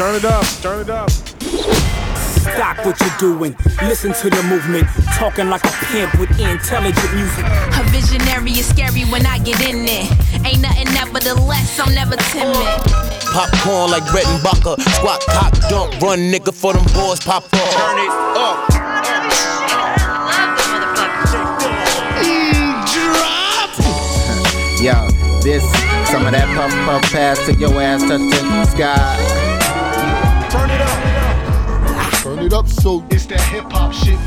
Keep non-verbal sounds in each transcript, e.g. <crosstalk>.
turn it up, turn it up. Stop what you're doing. Listen to the movement. Talking like a pimp with intelligent music. A visionary is scary when I get in there. Ain't nothing nevertheless, I'm never timid. Popcorn like Brett and Bucker. Squat, cock, dump, run, nigga, for them boys pop up. Turn it up. Yo, this, some of that puff puff pass to your ass touching the sky. Turn it up. Turn it up so It's that hip hop shit.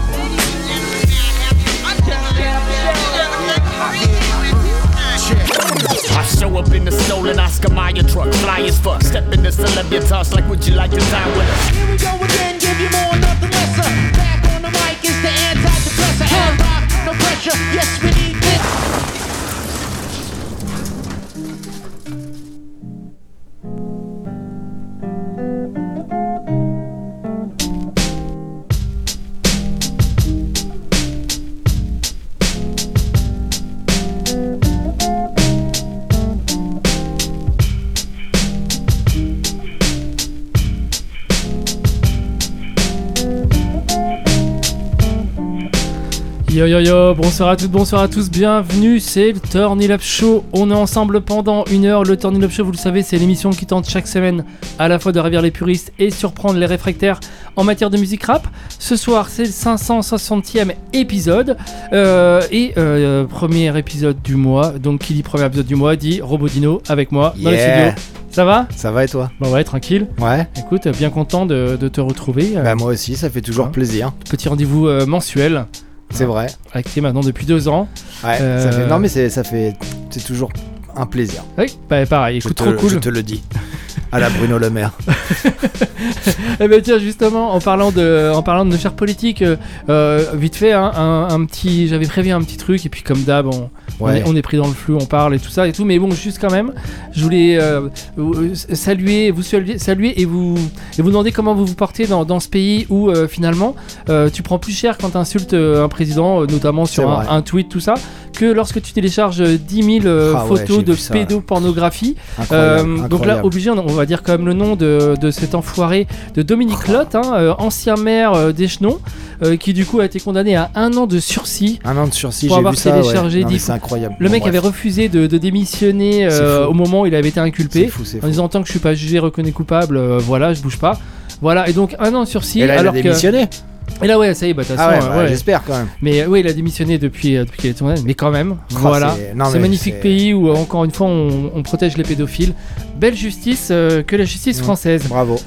I show up in the stolen Oscar Mayer truck, fly as fuck. Step in the celebritas like, would you like to dine with us? Here we go again, give you more, nothing lesser. Uh, back on the mic is the antidepressant. And rock, no pressure. Yes, we need this. Yo yo yo, bonsoir à toutes, bonsoir à tous, bienvenue, c'est le Turn Up Show. On est ensemble pendant une heure. Le Turn Up Show, vous le savez, c'est l'émission qui tente chaque semaine à la fois de ravir les puristes et surprendre les réfractaires en matière de musique rap. Ce soir, c'est le 560e épisode euh, et euh, premier épisode du mois. Donc, qui dit premier épisode du mois dit Robodino avec moi dans le Yeah. studio. Ça va? Ça va et toi? Bon, ouais, tranquille. Ouais. Écoute, bien content de, de te retrouver. Bah moi aussi, ça fait toujours Ouais. plaisir. Petit rendez-vous euh, mensuel C'est vrai. avec Thé maintenant depuis deux ans. Ouais. Euh, Ça fait... Non mais c'est ça fait c'est toujours un plaisir. Oui, bah, pareil, Je écoute, te, trop cool. je te le dis. À la Bruno Le Maire. <laughs> Eh ben tiens, justement, en parlant de, en parlant de nos chers politiques, euh, euh, vite fait, hein, un, un petit, j'avais prévu un petit truc, et puis comme d'hab, on, on Ouais. est, on est pris dans le flou, on parle et tout ça et tout, mais bon, juste quand même, je voulais euh, vous- saluer, vous saluer, et vous, et vous demander comment vous vous portez dans, dans ce pays où euh, finalement, tu prends plus cher quand tu insultes un président, notamment sur un tweet, tout ça, que lorsque tu télécharges 10 000 euh, Ah photos de ça. pédopornographie. Incroyable, Euh, donc là, obligé, on on va dire quand même le nom de, de cet enfoiré de Dominique Lotte, hein, euh, ancien maire euh, d'Échenon, euh, qui du coup a été condamné à un an de sursis. Un an de sursis, Pour avoir vu ça. téléchargé ouais. C'est incroyable. Le Bon, mec bref. avait refusé de, de démissionner euh, au moment où il avait été inculpé, fou, en disant tant que je suis pas jugé, reconnu coupable, euh, voilà, je bouge pas. Voilà, et donc un an de sursis. Et là, il a alors que... Et là, ouais, ça y est, bah, de toute Ah ouais, façon, bah, euh, ouais. j'espère quand même. Mais euh, oui, il a démissionné depuis, euh, depuis qu'il est tombé, mais quand même, Oh, voilà. c'est- non, C'est mais magnifique c'est- pays où, euh, encore une fois, on, on protège les pédophiles. Belle justice euh, que la justice Mm. française. Bravo.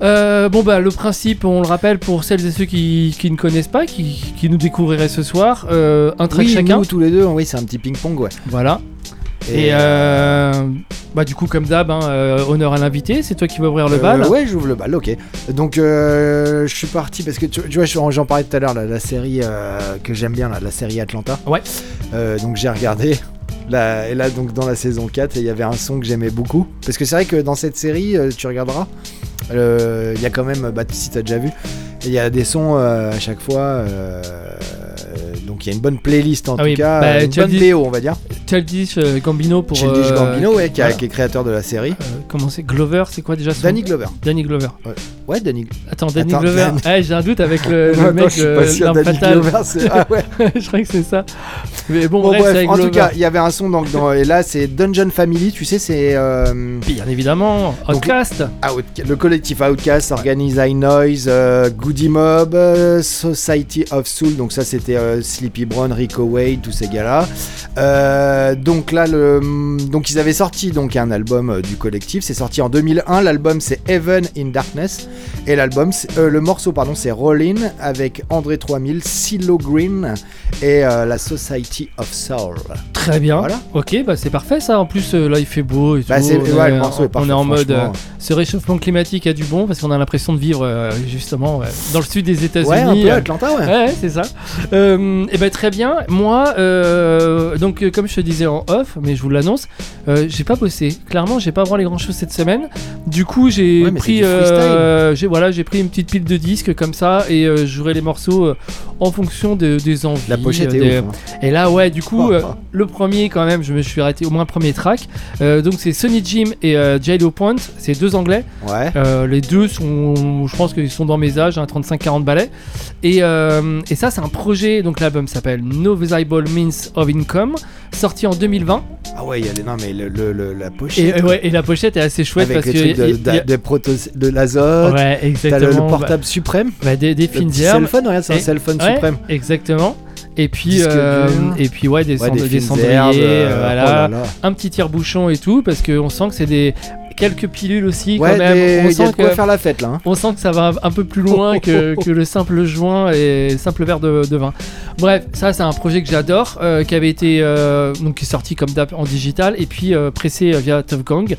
Euh, bon, bah, le principe, on le rappelle pour celles et ceux qui, qui ne connaissent pas, qui, qui nous découvriraient ce soir. euh, un track Oui, chacun. nous tous les deux, oui, c'est un petit ping-pong, ouais. Voilà. Et, euh, bah, du coup, comme d'hab, hein, euh, honneur à l'invité, c'est toi qui vas ouvrir le Euh, bal. ouais, j'ouvre le bal, ok. Donc, euh, je suis parti parce que tu, tu vois, j'en parlais tout à l'heure, la série euh, que j'aime bien, là, la série Atlanta. Ouais. Euh, donc, j'ai regardé. Là, et là, donc, dans la saison 4, il y avait un son que j'aimais beaucoup. Parce que c'est vrai que dans cette série, euh, tu regarderas, euh, il y a quand même, bah, si t'as déjà vu, il y a des sons euh, à chaque fois. euh, donc, il y a une bonne playlist en Ah tout oui, cas. bah, une bonne BO, on va dire. Childish euh, Gambino pour. Childish Gambino, ouais, qui, a- voilà. qui est créateur de la série. comment c'est Glover, c'est quoi déjà son Danny Glover. Danny Glover. Ouais, Danny Attends, Danny Attends, Glover. Danny- Ah, j'ai un doute avec le, <laughs> le mec je suis pas sûr, Danny. Glover, c'est- ah ouais. <laughs> je crois que c'est ça. Mais bon, Bon, bref, en tout cas, il y avait un son donc, dans, et là c'est Dungeon Family, tu sais, c'est euh, Bien évidemment, Donc- Outcast. Out- le collectif Outcast organise High Noise, euh, Goody Mob, euh, Society of Soul, donc ça c'était euh, Sleepy Brown, Rico Wade, tous ces gars-là. Euh, donc là, le, donc ils avaient sorti donc un album euh, du collectif, c'est sorti en 2001. L'album c'est Heaven in Darkness et l'album, euh, le morceau pardon, c'est Rollin avec André 3000, CeeLo Green et euh, la Society of Soul. Très bien. Voilà. Ok, bah c'est parfait ça. En plus, euh, là il fait beau et tout. Bah, ouais, est, le morceau est on est en parfait, mode. ce réchauffement climatique a du bon parce qu'on a l'impression de vivre justement dans le sud des États-Unis. Ouais, un peu Atlanta, ouais. Ouais, c'est ça. Et ben très bien. Moi, donc comme je te disais en off, mais je vous l'annonce, j'ai pas bossé. Clairement, j'ai pas branlé grand chose cette semaine. Du coup, j'ai Ouais, pris, euh, j'ai voilà, j'ai pris une petite pile de disques comme ça et euh, je jouerai les morceaux euh, en fonction de- des envies. La pochette euh, est des- ouf. hein. Et là, ouais, du coup, Oh, euh, oh. le, premier quand même, je me suis arrêté au moins premier track. Donc c'est Sonny Jim et J-Lo Point, c'est deux anglais. Ouais. Les deux sont, je pense qu'ils sont dans mes âges, hein, 35-40 ballets. Et, et ça, c'est un projet. Donc l'album s'appelle No Visible Means of Income, sorti en 2020. Ah ouais, il y a les... non mais le, le- le- la Et, pochette euh, ouais, et la pochette est assez chouette avec parce que de, il y a- de, de de l'azote. Ouais, T'as le, exactement. le portable suprême. bah, bah, des, des fines herbes. cellphone, regarde, c'est un cellphone Ouais, suprême. Exactement. Et puis, euh, et puis ouais, des, Ouais, cendriers, herbes, euh, euh, oh voilà, là là. un petit tire-bouchon et tout, parce qu'on sent que c'est des quelques pilules aussi Ouais, quand même. des- on sent que faire la fête là. hein. on sent que ça va un peu plus loin que, <laughs> que le simple joint et simple verre de, de vin. Bref, ça c'est un projet que j'adore, euh, qui avait été euh, donc qui est sorti comme d'hab en digital et puis euh, pressé via Tough Gang.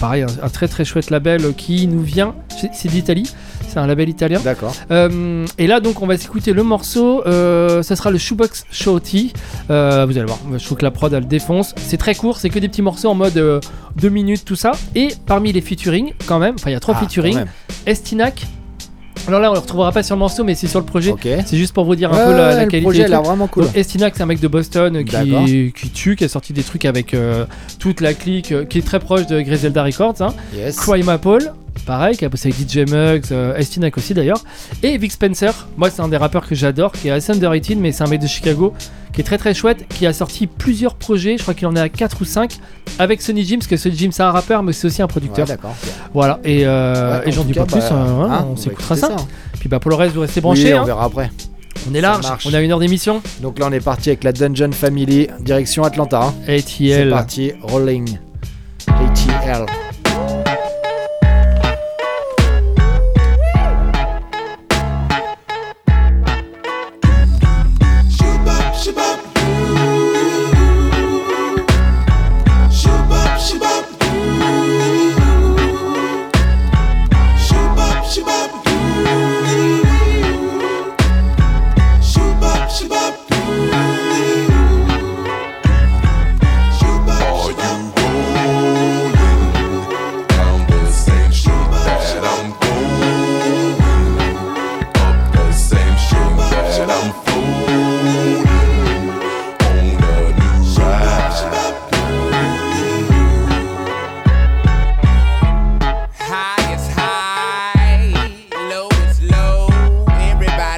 Pareil, un, un très très chouette label qui nous vient, c'est- d'Italie, c'est un label italien. D'accord. Et là donc on va s'écouter le morceau, ça sera le Shoebox Shorty. Vous allez voir, je trouve que la prod elle défonce. C'est très court, c'est que des petits morceaux en mode 2 minutes tout ça. Et parmi les featuring quand même, enfin il y a trois Ah, featuring. Estinac. Alors là, on le retrouvera pas sur le morceau, mais c'est sur le projet. C'est juste pour vous dire un Ouais, peu la, la le qualité. projet et a l'air vraiment cool. Donc, Estinac, c'est un mec de Boston D'accord. qui, qui tue, qui a sorti des trucs avec euh, toute la clique, euh, qui est très proche de Griselda Records. Hein. Yes. Crime Apple, pareil, qui a bossé avec DJ Muggs, euh, Estinac aussi d'ailleurs. Et Vic Spencer, moi c'est un des rappeurs que j'adore, qui est assez underrated, mais c'est un mec de Chicago, qui est très très chouette, qui a sorti plusieurs projets, je crois qu'il en est à 4 ou 5, avec Sonny Jim, parce que Sonny Jim c'est un rappeur, mais c'est aussi un producteur. voilà, et, euh, Ouais, et j'en en dis pas plus, bah, euh, ouais, hein, on va s'écoutera écouter ça. hein. Puis bah pour le reste, vous restez branchés. Oui, on hein. verra après. On est large, on a une heure d'émission. Donc là, on est parti avec la Dungeon Family, direction Atlanta. hein. C'est ATL. parti, rolling. ATL.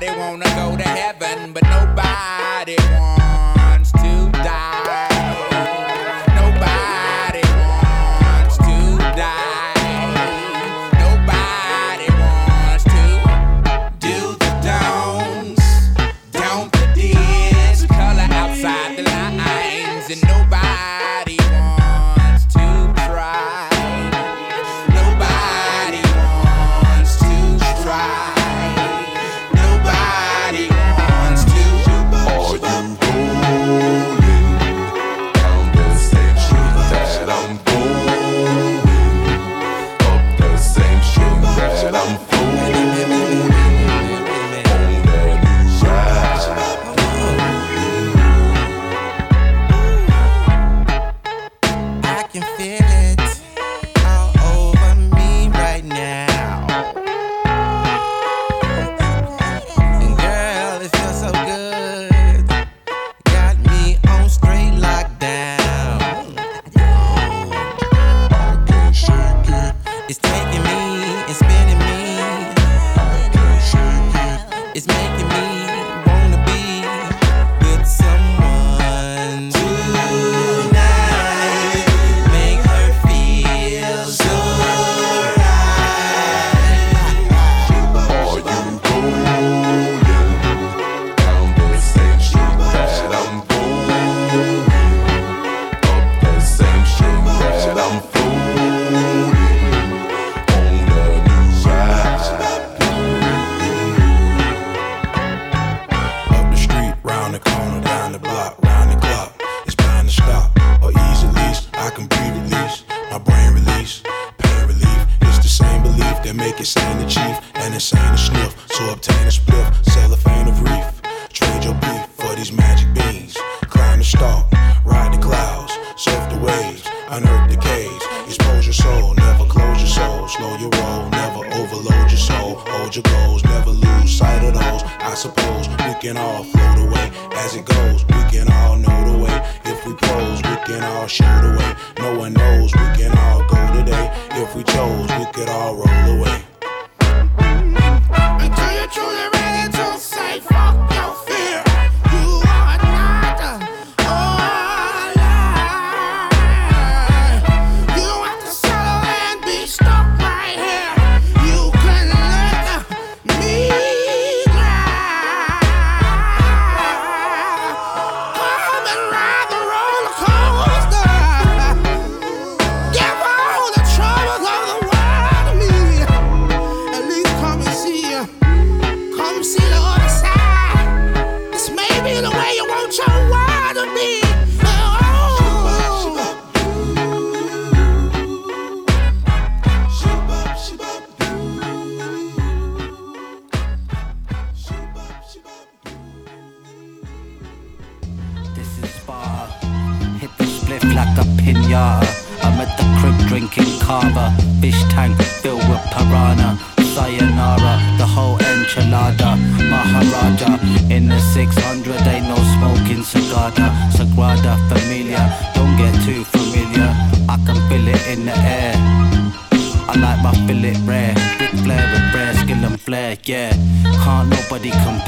Everybody wanna go to heaven, but nobody wants to die. That make to chief and insane to sniff. So obtain a spliff,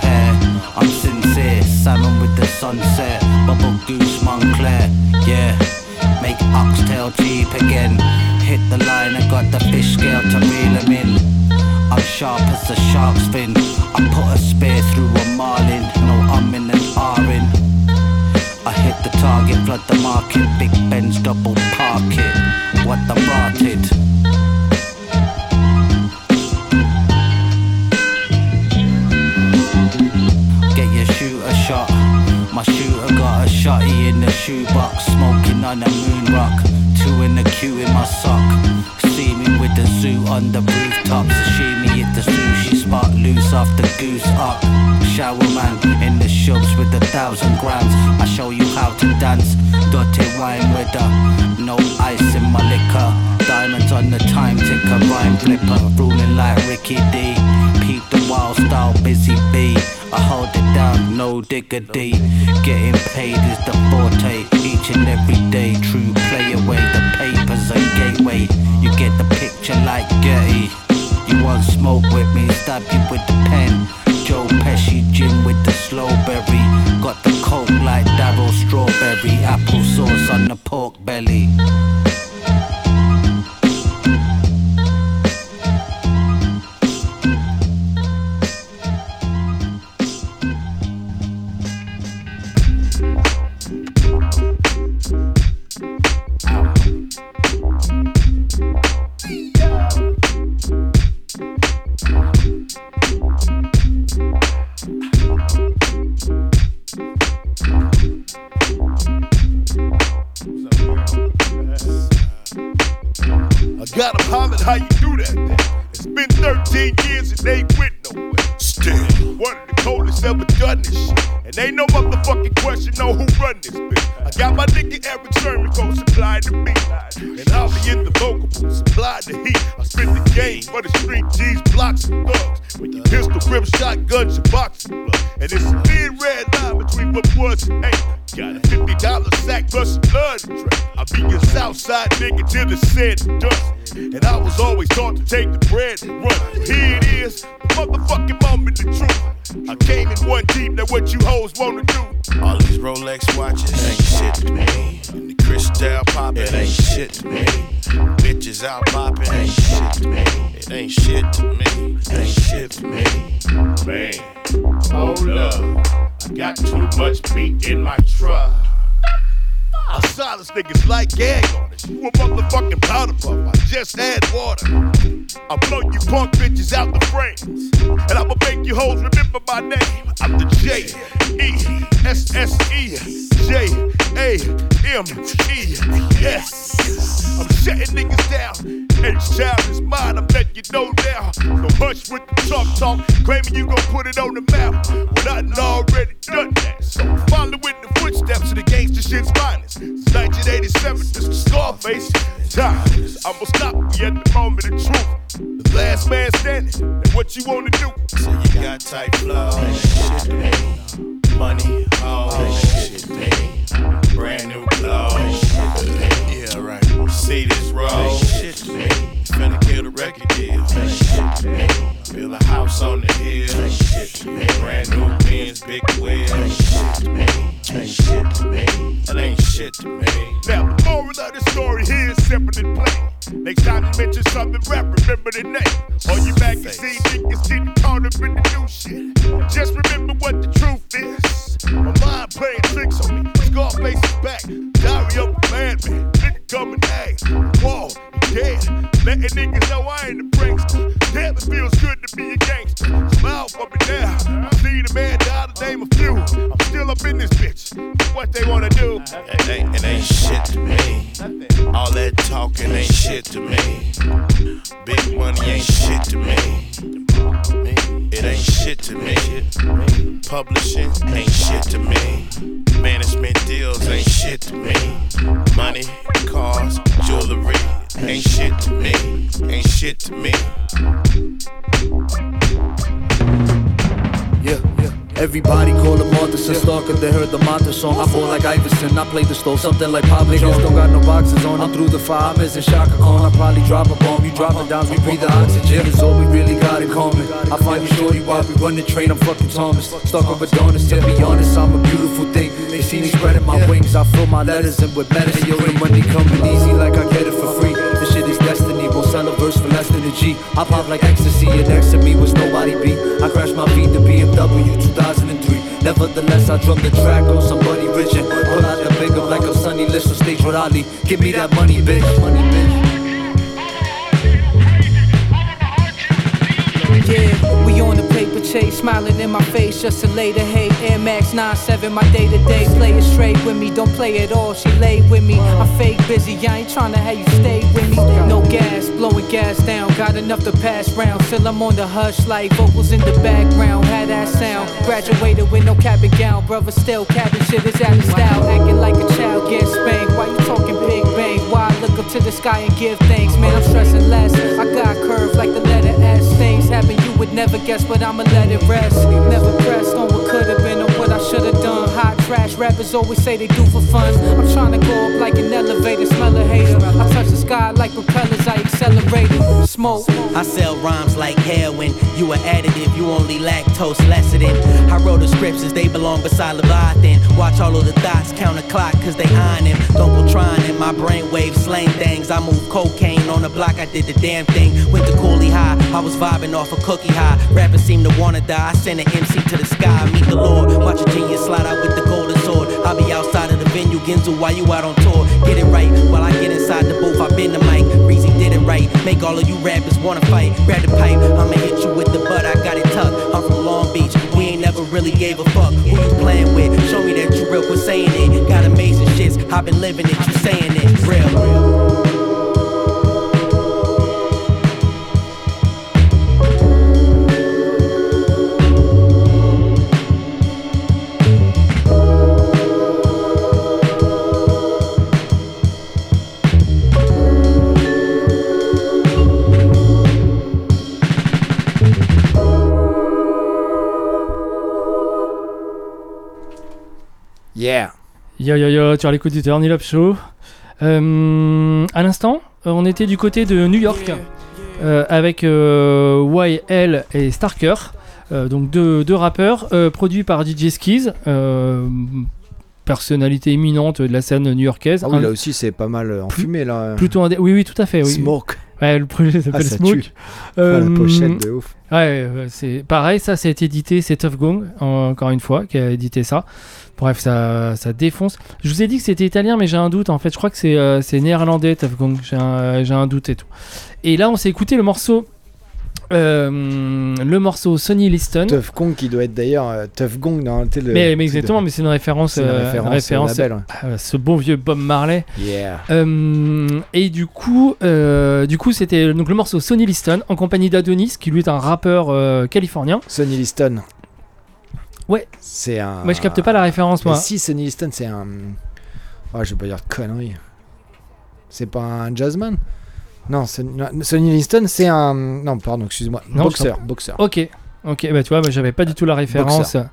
I'm sincere, salmon with the sunset. Bubble goose, Montclair, yeah. Make oxtail cheap again. Hit the line, I got the fish scale to reel 'em in. I'm sharp as a shark's fin. I put a spear through a marlin. No, I'm in an R in. I hit the target, flood the market. Big Benz double park it. What the rotted. My shooter got a shotty in the shoebox, smoking on a moon rock. Two in the queue in my sock. See me with the zoo on the rooftop. Sashimi at the sushi spot, loose off the goose up. Shower man in the shops with a thousand grams. I show you how to dance. Dirty wine with a no ice in my liquor. Diamonds on the time ticker, rhyme flipper, ruling like Ricky D. Peep the wild style, busy bee. I hold it down, no diggity. Getting paid is the forte, each and every day. True play away, the papers a gateway. You get the picture like Getty. You want smoke with me, stab you with the pen. Joe Pesci, Jim with the slowberry. Got the coke like Darryl Strawberry. Apple sauce on the pork belly. I got him hollering how you do that. Then. It's been 13 years and they ain't went nowhere. Still, one of the coldest ever done this shit. And ain't no motherfucking question on who run this bitch. I got my nigga Eric Sherman gon' supply the beat. And I'll be in the vocal booth, supply the heat. I spit the game for the street G's, blocks and thugs. When you pistol grip shotguns and boxing blood. And it's a thin red line between what was and ain't. Got a $50 sack plus some blood. I be your Southside nigga till the said dust. And I was always taught to take the bread and run. Here it is, the motherfucking moment, the truth. I came in one deep, now what you hoes wanna do? All these Rolex watches ain't shit to me. And the crystal poppin' it ain't shit to me. Bitches out poppin' ain't shit to me. It ain't shit to me. Ain't shit to me. Man, hold up. I got too much meat in my truck. I silence niggas like gag artists. You a motherfucking powder puff. I just add water. I blow you punk bitches out the frames. And I'ma make you hoes remember my name. I'm the J E S S E J A M E S. I'm shutting niggas down. Each child is mine, I'm letting you know now. No hush with the talk talk, claiming you gon' put it on the map. When I done already done that. So following the footsteps of the gangster shit's finest. Since 1987, this was Scarface. Times, I'ma stop you at the moment of truth. The last man standing, and what you wanna do? So you got tight flow. Money, oh, shit me. Brand new clothes, Yeah, right. see this road. Shit me. Finna kill the record deal. Build a house on the hill. Brand new Benz, big wheels. Me. Ain't shit to me. That ain't shit to me. Now, the moral of the story here is simple and plain. Next time you mention something rap, remember the name. Or you see niggas getting caught up in the new shit. Just remember what the truth is. My mind playing tricks on me. Scarface is back. Diary of a madman. Nigga coming at. Whoa, dead. Letting niggas know I ain't a prankster. Damn, it feels good to be a gangster. Smile for me now. I see the man die to name a few. I'm up in this bitch. What they wanna do? It ain't, it ain't shit to me. All that talking ain't shit to me. Big money ain't shit to me. It ain't shit to me. Publishing ain't shit to me. Management deals ain't shit to me. Money, cars, jewelry ain't shit to me. Ain't shit to me. Yeah, yeah. Everybody call him Arthur Stalker. They heard the Mata song. I fall like Iverson. I play the stove, something like Pablo Jones. Don't got no boxes on. I'm through the fire. I'm in Chaka Khan. I probably drop a bomb. You dropping down. We breathe the oxygen. Is all we really got in common. I find you shorty while we run the train. I'm fucking Thomas. Stuck over Adonis. To be honest, I'm a beautiful thing. They see me spreading my wings. I fill my letters in with medicine. Yo, the money coming easy like I get it for free. Won't a verse for less than a G. I pop like ecstasy. And next to me was nobody beat. I crash my feet to BMW 2003. Nevertheless, I drum the track on somebody rich and pull out the big up like I'm Sonny Liston stage with Ali. Give me that money, bitch. Money, bitch. Yeah, chase, smiling in my face just to lay the hate. Air Max 97, my day to day. Play it straight with me, don't play at all. She lay with me. I'm fake busy, I ain't tryna have you stay with me. No gas, blowing gas down. Got enough to pass round. Still I'm on the hush like vocals in the background. Had that sound. Graduated with no cap and gown. Brother still capping shit is out of style. Acting like a child get spanked. Why you talking big bang? Why I up to the sky and give thanks? Man, I'm stressing less. I got curves like the letter S. Things happen you would never guess, but I'ma let it rest. Never pressed on what could have been or what I should have done. Hot trash rappers always say they do for fun. I'm trying to go up like an elevator, smell a hater. I touch the sky like propellers, I accelerated. Smoke. I sell rhymes like heroin. You an additive, you only lactose lecithin. I wrote the scripts as they belong beside Leviathan. Watch all of the thoughts count a clock cause they iron him. Don't go trying in my brainwave slang things. I move cocaine on the block, I did the damn thing. Went to Cooley High, I was vibing off a cookie high. Rappers seem to wanna die. I send an MC to the sky, meet the Lord. Watch a genius slide out with the golden sword. I'll be outside of the venue, Ginsu, while you out on tour. Get it right while I get inside the booth. I've been the mic. Reezy did it right. Make all of you rappers wanna fight. Grab the pipe, I'ma hit you with the butt. I got it tucked. I'm from Long Beach. We ain't never really gave a fuck who you playing with. Show me that you real, quit saying it. Got amazing shits. I've been living it, you saying it. Real real. Yo yo yo, tu as l'écoute du Turn Up Show. Euh, à l'instant, euh, on était du côté de New York euh, avec euh, YL et Starker, euh, donc deux, deux rappeurs produits par DJ Skiz, personnalité éminente de la scène new-yorkaise. Ah oui, là aussi, c'est pas mal enfumé, là. Plutôt indé- Oui, oui, tout à fait. Oui. Smoke. Ouais, le projet s'appelle Ah, Smoke. Ah, la pochette de ouf. Ouais, c'est pareil, ça, c'est édité, c'est Tough Gong, encore une fois, qui a édité ça. Bref, ça, ça défonce. Je vous ai dit que c'était italien, mais j'ai un doute. En fait, je crois que c'est euh, néerlandais, Tough Gong. J'ai un, j'ai un doute et tout. Et là, on s'est écouté le morceau. Euh, le morceau Sonny Liston. Tough Gong qui doit être d'ailleurs euh, Tough Gong dans le- mais, mais de- exactement, mais c'est une référence, une euh, référence au label, ouais. à ce bon vieux Bob Marley. Yeah. Euh, et du coup, euh, du coup, c'était donc le morceau Sonny Liston en compagnie d'Adonis, qui lui est un rappeur euh, californien. Sonny Liston. Ouais. C'est un. Moi, je capte pas la référence, Mais moi. Si, Sonny Liston, c'est un. Oh, je vais pas dire de conneries. C'est pas un jazzman Non, Sonny, Liston, c'est un. Non, pardon, excuse-moi. Boxeur. Boxeur. Ok. Ok, bah tu vois, bah, j'avais pas du tout la référence. Boxer.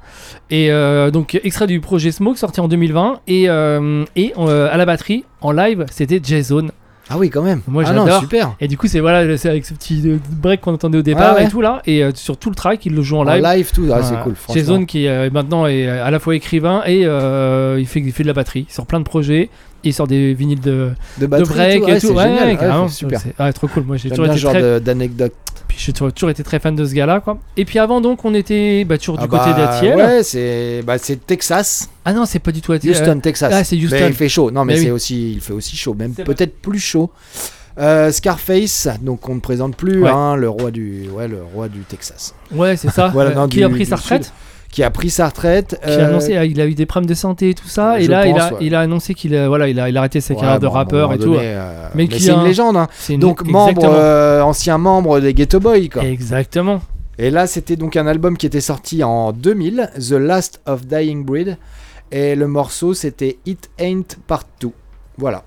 Et euh, donc, extrait du projet Smoke sorti en 2020. Et, euh, et euh, à la batterie, en live, c'était Jason. Ah oui, quand même. Moi Ah non, j'adore. super. Et du coup c'est voilà, c'est avec ce petit break qu'on entendait au départ Ouais, ouais. et tout là, et euh, sur tout le track il le joue en En live. live, tout. Ah, c'est cool. Zone qui euh, maintenant est à la fois écrivain et il, fait, il fait de la batterie. Il sort plein de projets. Il sort des vinyles de, De et break tout, et ouais, tout. c'est Ouais, ouais, super. C'est- ouais, trop cool. Moi j'ai toujours bien été ce genre très. de- d'anecdote. Puis j'ai toujours été très fan de ce gars-là, quoi. Et puis avant, donc, on était bah, toujours Ah du côté bah, d'Atiel. Ouais, c'est bah, c'est Texas. Ah non, c'est pas du tout Atiel. Houston, Texas. Ah, c'est Houston. Mais il fait chaud. Non, mais, Mais c'est oui. aussi, il fait aussi chaud, même peut-être plus chaud. Euh, Scarface, donc on ne présente plus, Ouais. hein, le roi du, ouais, le roi du Texas. Ouais, c'est ça. <laughs> Voilà, Euh, non, qui du- a pris sa retraite? sud. Qui a pris sa retraite. Qui a euh, annoncé, ah, il a eu des problèmes de santé et tout ça, et là il, a, ouais. il a annoncé qu'il a, voilà, il a, il a arrêté sa Ouais, carrière de bon, rappeur et tout. euh, mais mais c'est une un- légende. hein. c'est une- Donc membre, euh, ancien membre des Ghetto Boys. Quoi. Exactement. Et là, c'était donc un album qui était sorti en 2000, The Last of Dying Breed. Et le morceau, c'était It Ain't Partout. Voilà.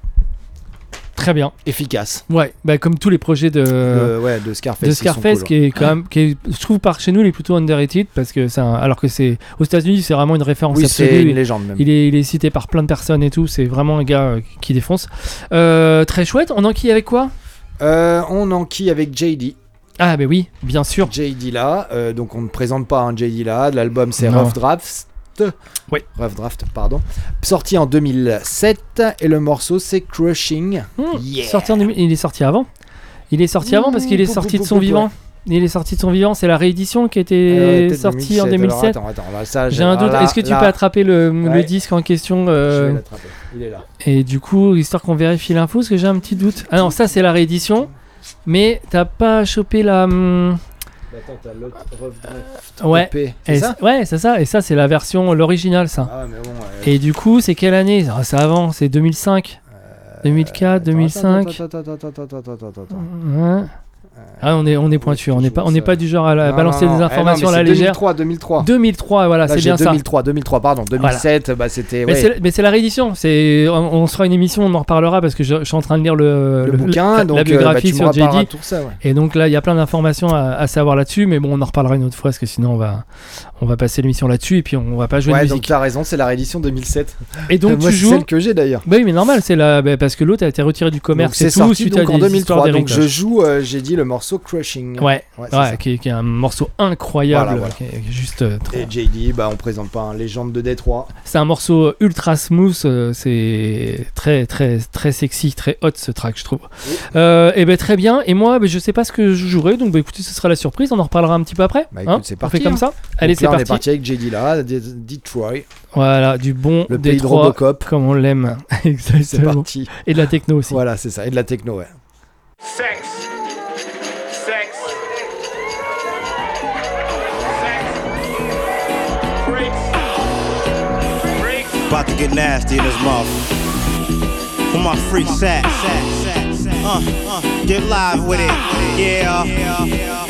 Très bien. Efficace. Ouais, bah, comme tous les projets de, De- ouais, de Scarface, de Scarface cool, qui est quand même, qui est, je trouve par chez nous, il est plutôt underrated parce que un- alors que c'est aux États-Unis, c'est vraiment une référence Oui, absolue. c'est une légende même. Il est, il est cité par plein de personnes et tout. C'est vraiment un gars euh, qui défonce. Euh, très chouette. On enquille avec quoi? Euh, on enquille avec JD. Ah, bah oui, bien sûr. JD là. euh, donc on ne présente pas un JD là. L'album c'est. Rough Draft. Oui. Rough Draft, pardon. Sorti en 2007. Et le morceau c'est Crushing. Hmm, Yeah. sorti en 2000 il est sorti avant. Il est sorti avant parce qu'il est Mmh, sorti de son pou, vivant. Il est sorti de son vivant. C'est la réédition qui Euh, était peut-être sortie en 2007. 2007. Alors, attends, attends, là, ça, J'ai un doute. Est-ce que tu là, peux attraper le, le disque en question Je euh, vais l'attraper. Il est là. Et du coup, histoire qu'on vérifie l'info, parce que j'ai un petit doute. Ah non, ça c'est la réédition. Mais t'as pas chopé la. hum, Attends, t'as l'autre Rough Draft Ouais. EP, c'est ça Ouais, c'est ça. Et ça, c'est la version, l'original, ça. Ah, mais bon, ouais. Et du coup, c'est quelle année? Ah, C'est avant, c'est 2005. 2004, 2005. Attends, attends, attends, attends, attends, attends, attends, attends. Ouais. Ah, on est, on est pointu. On n'est pas, on n'est pas du genre à, la- Non, balancer non, non. des Eh informations à la légère. 2003, 2003. 2003, voilà, Là, c'est bien ça. 2003, 2003, pardon. 2007, bah c'était. Mais ouais. c'est- Mais c'est la réédition. C'est, on, on se fera une émission, on en reparlera parce que je, je suis en train de lire le, Le bouquin, la, donc, la euh, biographie bah, sur JD. tout ça, ouais. Et donc là, il y a plein d'informations à, à savoir là-dessus, mais bon, on en reparlera une autre fois parce que sinon on va, on va passer l'émission là-dessus et puis on va pas jouer Ouais, de donc musique. as raison, c'est la réédition 2007. Et donc <laughs> Moi, tu joues. celle que j'ai d'ailleurs. Bah oui, mais normal, c'est la, bah, parce que l'autre a été retiré du Donc commerce. c'est sorti donc en des histoires 2003. Donc je joue, euh, j'ai dit le morceau Crushing. Ouais, Ouais, qui, est, qui est un morceau incroyable, Voilà, voilà. qui est- qui est juste euh, Et JD, bah on présente pas un légende de Détroit. C'est un morceau ultra smooth, euh, c'est très très très sexy, très hot ce track je trouve. Euh, et ben très bien. Et moi, ben, je sais pas ce que je jouerai, donc bah, écoutez, ce sera la surprise. On en reparlera un petit peu après. Bah hein c'est parti. On fait comme hein. ça. Donc Allez, c'est on parti. est parti avec JD là, Detroit. Voilà, du bon Le pays de Détroit, Robocop. comme on l'aime. <laughs> Exactement. C'est parti. Et de la techno aussi. Voilà, c'est ça. Et de la techno, ouais. Sex. Get nasty in this mouth. Where my freaks at? Uh, uh, get live with it. Yeah.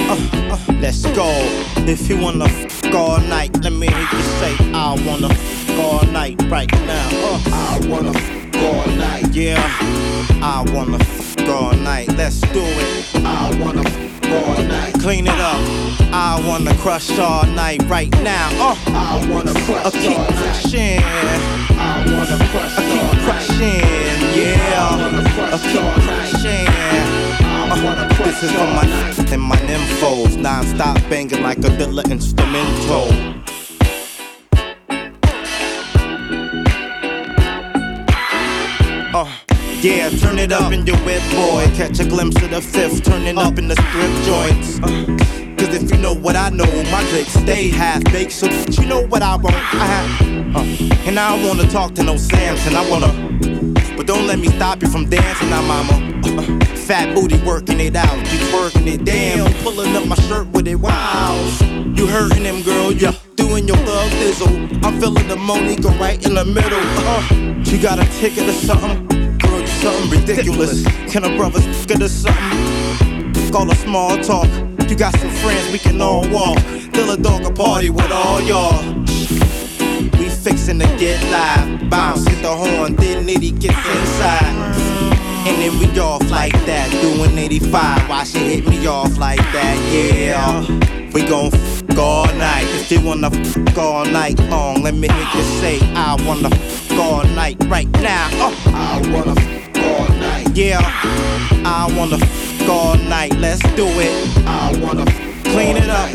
Uh, uh, let's go. If you wanna f all night, let me hear you say, I wanna f all night right now. Uh, I wanna f all night. Yeah. I wanna f all night. Let's do it. I wanna f. Clean it up. I wanna crush all night right now. Uh, I wanna crush uh, keep all crushing. I wanna crush uh, keep crushing. Yeah. Uh, keep crushing. Uh, this is for my and my nymphos. Non-stop banging like a Dilla instrumental. Uh, yeah, turn it up in your whip, boy. Catch a glimpse of the fifth, turning up in the strip joints. Cause if you know what I know, my click stay half baked. So you know what I want. I have, uh, and I don't wanna talk to no Samson. I wanna, but don't let me stop you from dancing now, mama. Uh, fat booty working it out, you twerking it. Damn, pulling up my shirt with it. Wow, you hurting them, girl. You doing your thug dizzle. I'm feeling the Monica right in the middle. Uh, you got a ticket or something? Something ridiculous. Can a brother get us something? Call a small talk. You got some friends we can all walk. Till a dog a party with all y'all. We fixin' to get live. Bounce, hit the horn, then Nitty gets inside. And then we off like that, doing 85. Why she hit me off like that? Yeah. We gon' f all night. If you wanna f all night long, let me hear you say, I wanna f all night right now. Uh, I wanna f. Yeah, I wanna f all night. Let's do it. I wanna f- clean it up.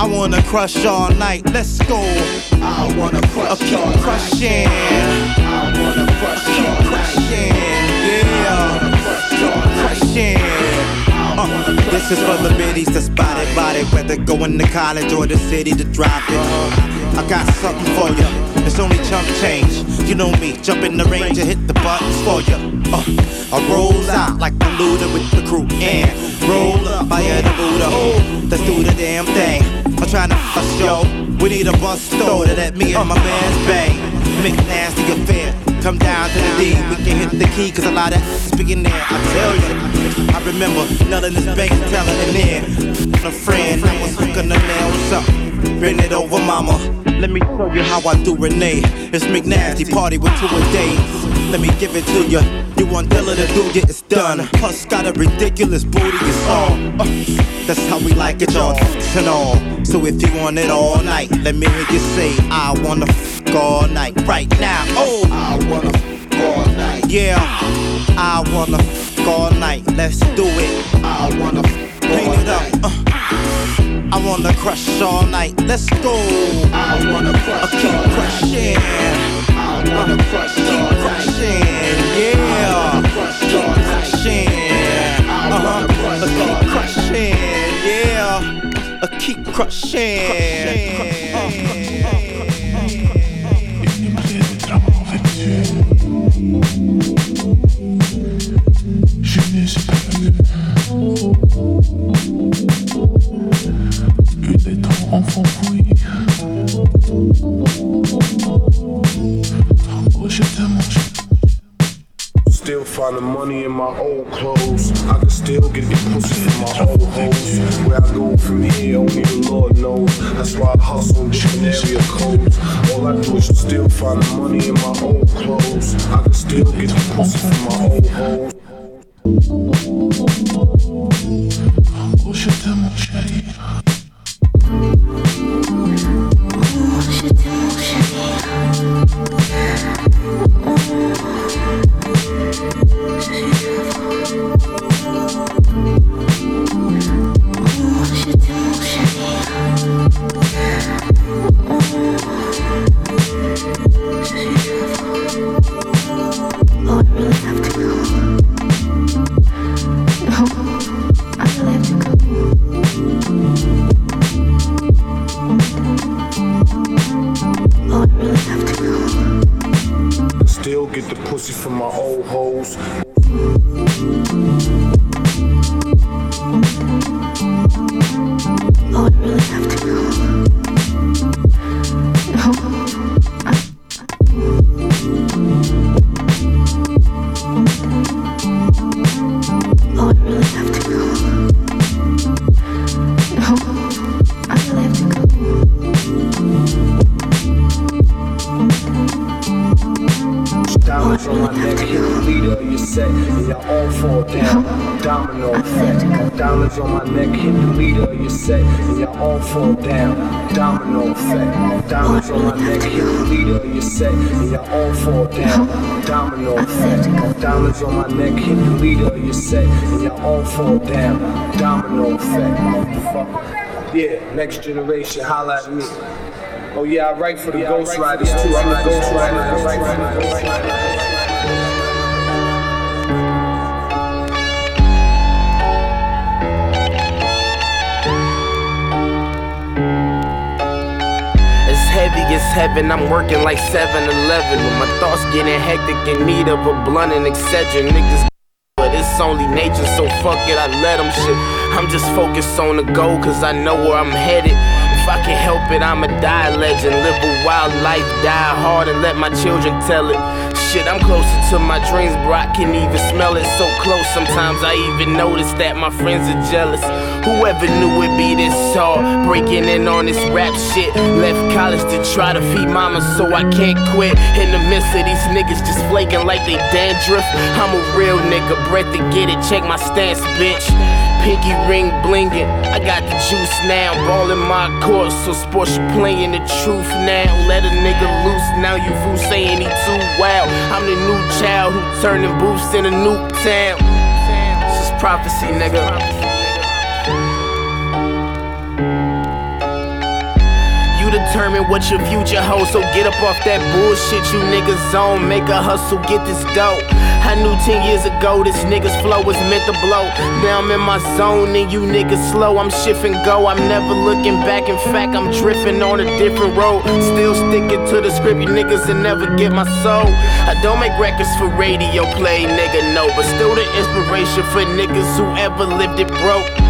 I wanna crush all night. Let's go. I wanna crush keep all crushing. I wanna crush keep crushing. Yeah, crushing. Uh, this is for the biddies that spotted body, whether going to college or the city to drop it. I got something for you. It's only chump change. You know me, jump in the range and hit the buttons for you. Uh, I roll out like the looter with the crew and roll up by the Buddha. Let's do the damn thing. I'm trying to fuss yo. We need a bus store to let me and my man's bang. Make a nasty affair. Come down to the D, we can hit the key, cause a lot of speaking there. I tell you, I remember nothing this bank telling in there. A friend, I was hooking the nails up. Bend it over, mama. Let me show you how I do Renee. It's McNasty party with two a days. Let me give it to you. You want Dilla to do it, it's done. Plus got a ridiculous booty, it's on. Uh, that's how we like it, y'all. And all. So if you want it all night, let me hear you say, I wanna f all night right now. Oh, I wanna f all night. Yeah, I wanna f all night. Let's do it. I wanna f clean it up. Uh, I wanna crush all night. Let's go. I wanna crush. keep crushing. I wanna crush. Keep crushing. Yeah. Keep crushing. Uh huh. Keep crushing. Yeah. Keep Je On my neck, hit the leader of your set, and y'all all fall down. Domino effect. Diamonds on my neck, hit the leader set, and y'all all fall down. Domino effect. Diamonds on my neck, hit the leader set, and y'all all fall down. Domino effect. Diamonds on my neck, hit the leader of your set, and y'all all fall down. Domino effect, motherfucker. Yeah, next generation, holla at me. Oh yeah, I write for the Ghost Riders too. I'm the Ghost Rider. It's heaven, I'm working like 7 Eleven. When my thoughts getting hectic in need of a blunt and etc. Niggas, but it's only nature, so fuck it, I let them shit. I'm just focused on the goal, cause I know where I'm headed. If I can help it, I'ma die legend. Live a wild life, die hard, and let my children tell it. Shit, I'm closer to my dreams, bro. I can even smell it so close. Sometimes I even notice that my friends are jealous. Whoever knew it'd be this hard, breaking in on this rap shit. Left college to try to feed mama, so I can't quit. In the midst of these niggas just flaking like they dandruff. I'm a real nigga, breath to get it. Check my stance, bitch. Pinky ring blinging. I got the juice now, ball in my court, so sports you playing the truth now. Let a nigga loose, now you fool saying he too wild. I'm the new child who turning booths in a new town. This is prophecy, nigga. You determine what your future holds, so get up off that bullshit you niggas on. Make a hustle, get this dope. I knew 10 years ago this nigga's flow was meant to blow. Now I'm in my zone and you niggas slow. I'm shifting go, I'm never looking back. In fact, I'm drifting on a different road. Still sticking to the script, you niggas and never get my soul. I don't make records for radio play, nigga, no. But still the inspiration for niggas who ever lived it broke.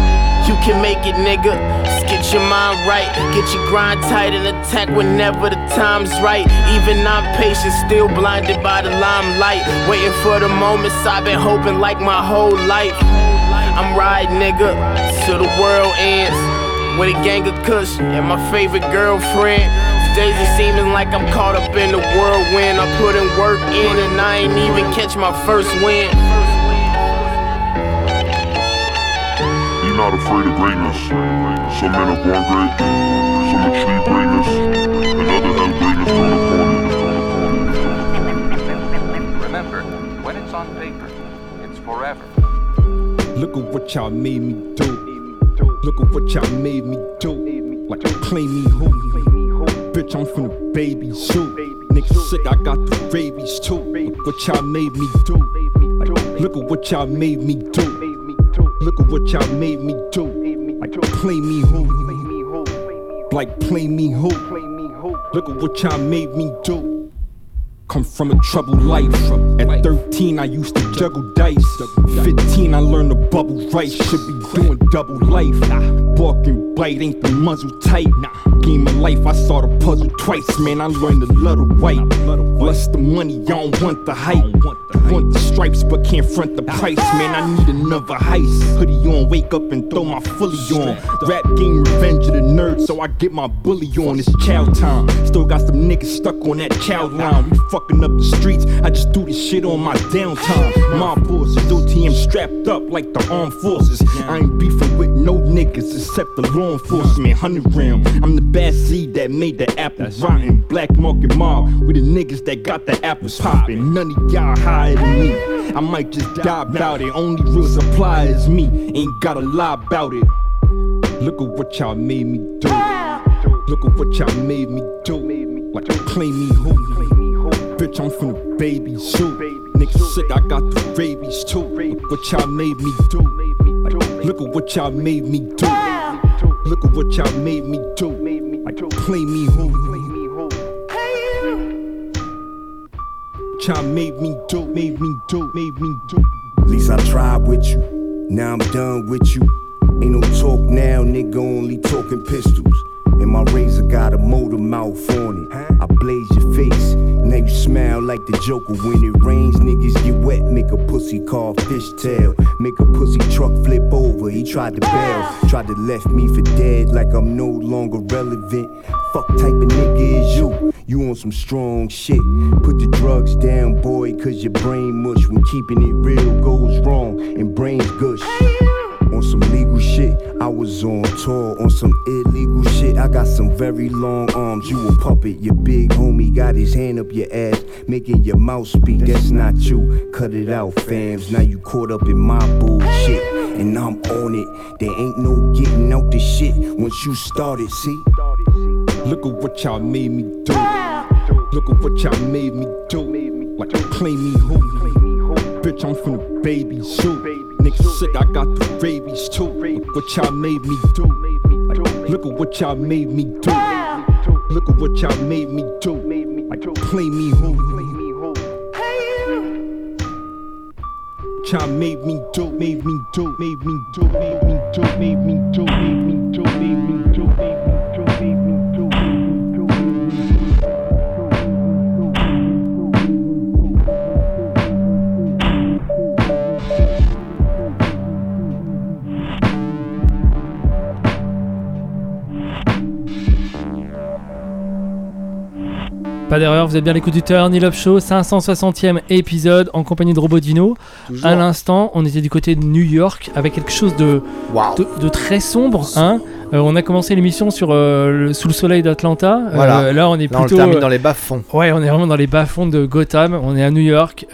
You can make it, nigga. Just get your mind right. Get your grind tight and attack whenever the time's right. Even I'm patient, still blinded by the limelight. Waiting for the moments I've been hoping like my whole life. I'm riding, nigga, till the world ends. With a gang of kush and my favorite girlfriend. Days it seeming like I'm caught up in the whirlwind. I put in work in and I ain't even catch my first win. Not afraid of greatness. Some men are born great, some achieve greatness, and others have greatness thrown upon them. Remember, when it's on paper, it's forever. Look at what y'all made me do. Look at what y'all made me do. Like claim me who? Bitch, I'm from the baby zoo. Nigga sick, I got the rabies too. Look what y'all made me do. Like, look at what y'all made me do. Look at what y'all made me do. Like play me who? Like play me who? Look at what y'all made me do. Come from a troubled life. At 13, I used to juggle dice. 15, I learned to bubble right. Should be doing double life. And bite ain't the muzzle tight. Game of life, I saw the puzzle twice. Man, I learned love the white. Lust the money, I don't want the hype. Want the stripes, but can't front the price. Man, I need another heist. Hoodie on, wake up and throw my fully on. Rap game, revenge of the nerds, so I get my bully on. It's chow time. Still got some niggas stuck on that chow line. We fucking up the streets. I just do this shit on my downtime. My boys, still TM strapped up like the armed forces. I ain't beefing with no niggas except the law enforcement. 100 round. I'm the bad seed that made the apple rotten. Black market mob with the niggas that got the apples popping. None of y'all higher than me. I might just die about it. Only real supply is me. Ain't gotta lie about it. Look at what y'all made me do. Look at what y'all made me do. Like claim me who? Bitch, I'm from the baby zoo. Nigga sick, I got the rabies too. Look what y'all made me do. Like, look at what y'all made me do. Look at what y'all made me do. Like play me who? Hey Y'all made me do, made me do, made me do. At least I tried with you. Now I'm done with you. Ain't no talk now, nigga, only talking pistols. And my razor got a motor mouth on it. I blaze your face. Now you smile like the Joker when it rains. Niggas get wet, make a pussy call fishtail. Make a pussy truck flip over. He tried to bail, tried to left me for dead like I'm no longer relevant. Fuck type of nigga is you. You on some strong shit. Put the drugs down, boy, cause your brain mush when keeping it real goes wrong and brains gush. On some legal shit, I was on tour. On some illegal shit, I got some very long arms. You a puppet, your big homie got his hand up your ass, making your mouth speak. That's not you. Cut it out, fams. Now you caught up in my bullshit, and I'm on it. There ain't no getting out the shit once you started. See? Look at what y'all made me do. Look at what y'all made me do. Like play me who? bitch, I'm from the baby zoo. Niggas sick, I got the rabies too. Look what y'all made me do. Look at what y'all made me do. Look at what y'all made me do. Play me who? Y'all made me do, made me do, made me do, made me do, made me do, made me do, made me do, made me do. Pas d'erreur, vous êtes bien l'écoute du Turn Up Show, 560e épisode en compagnie de Robodino. Toujours. À l'instant, on était du côté de New York avec quelque chose de, de, de très sombre. Hein Euh, on a commencé l'émission sur euh, le- sous le soleil d'Atlanta. Euh, là, on est Là, on le plutôt termine dans les bas-fonds. Ouais, on est vraiment dans les bas-fonds de Gotham. On est à New York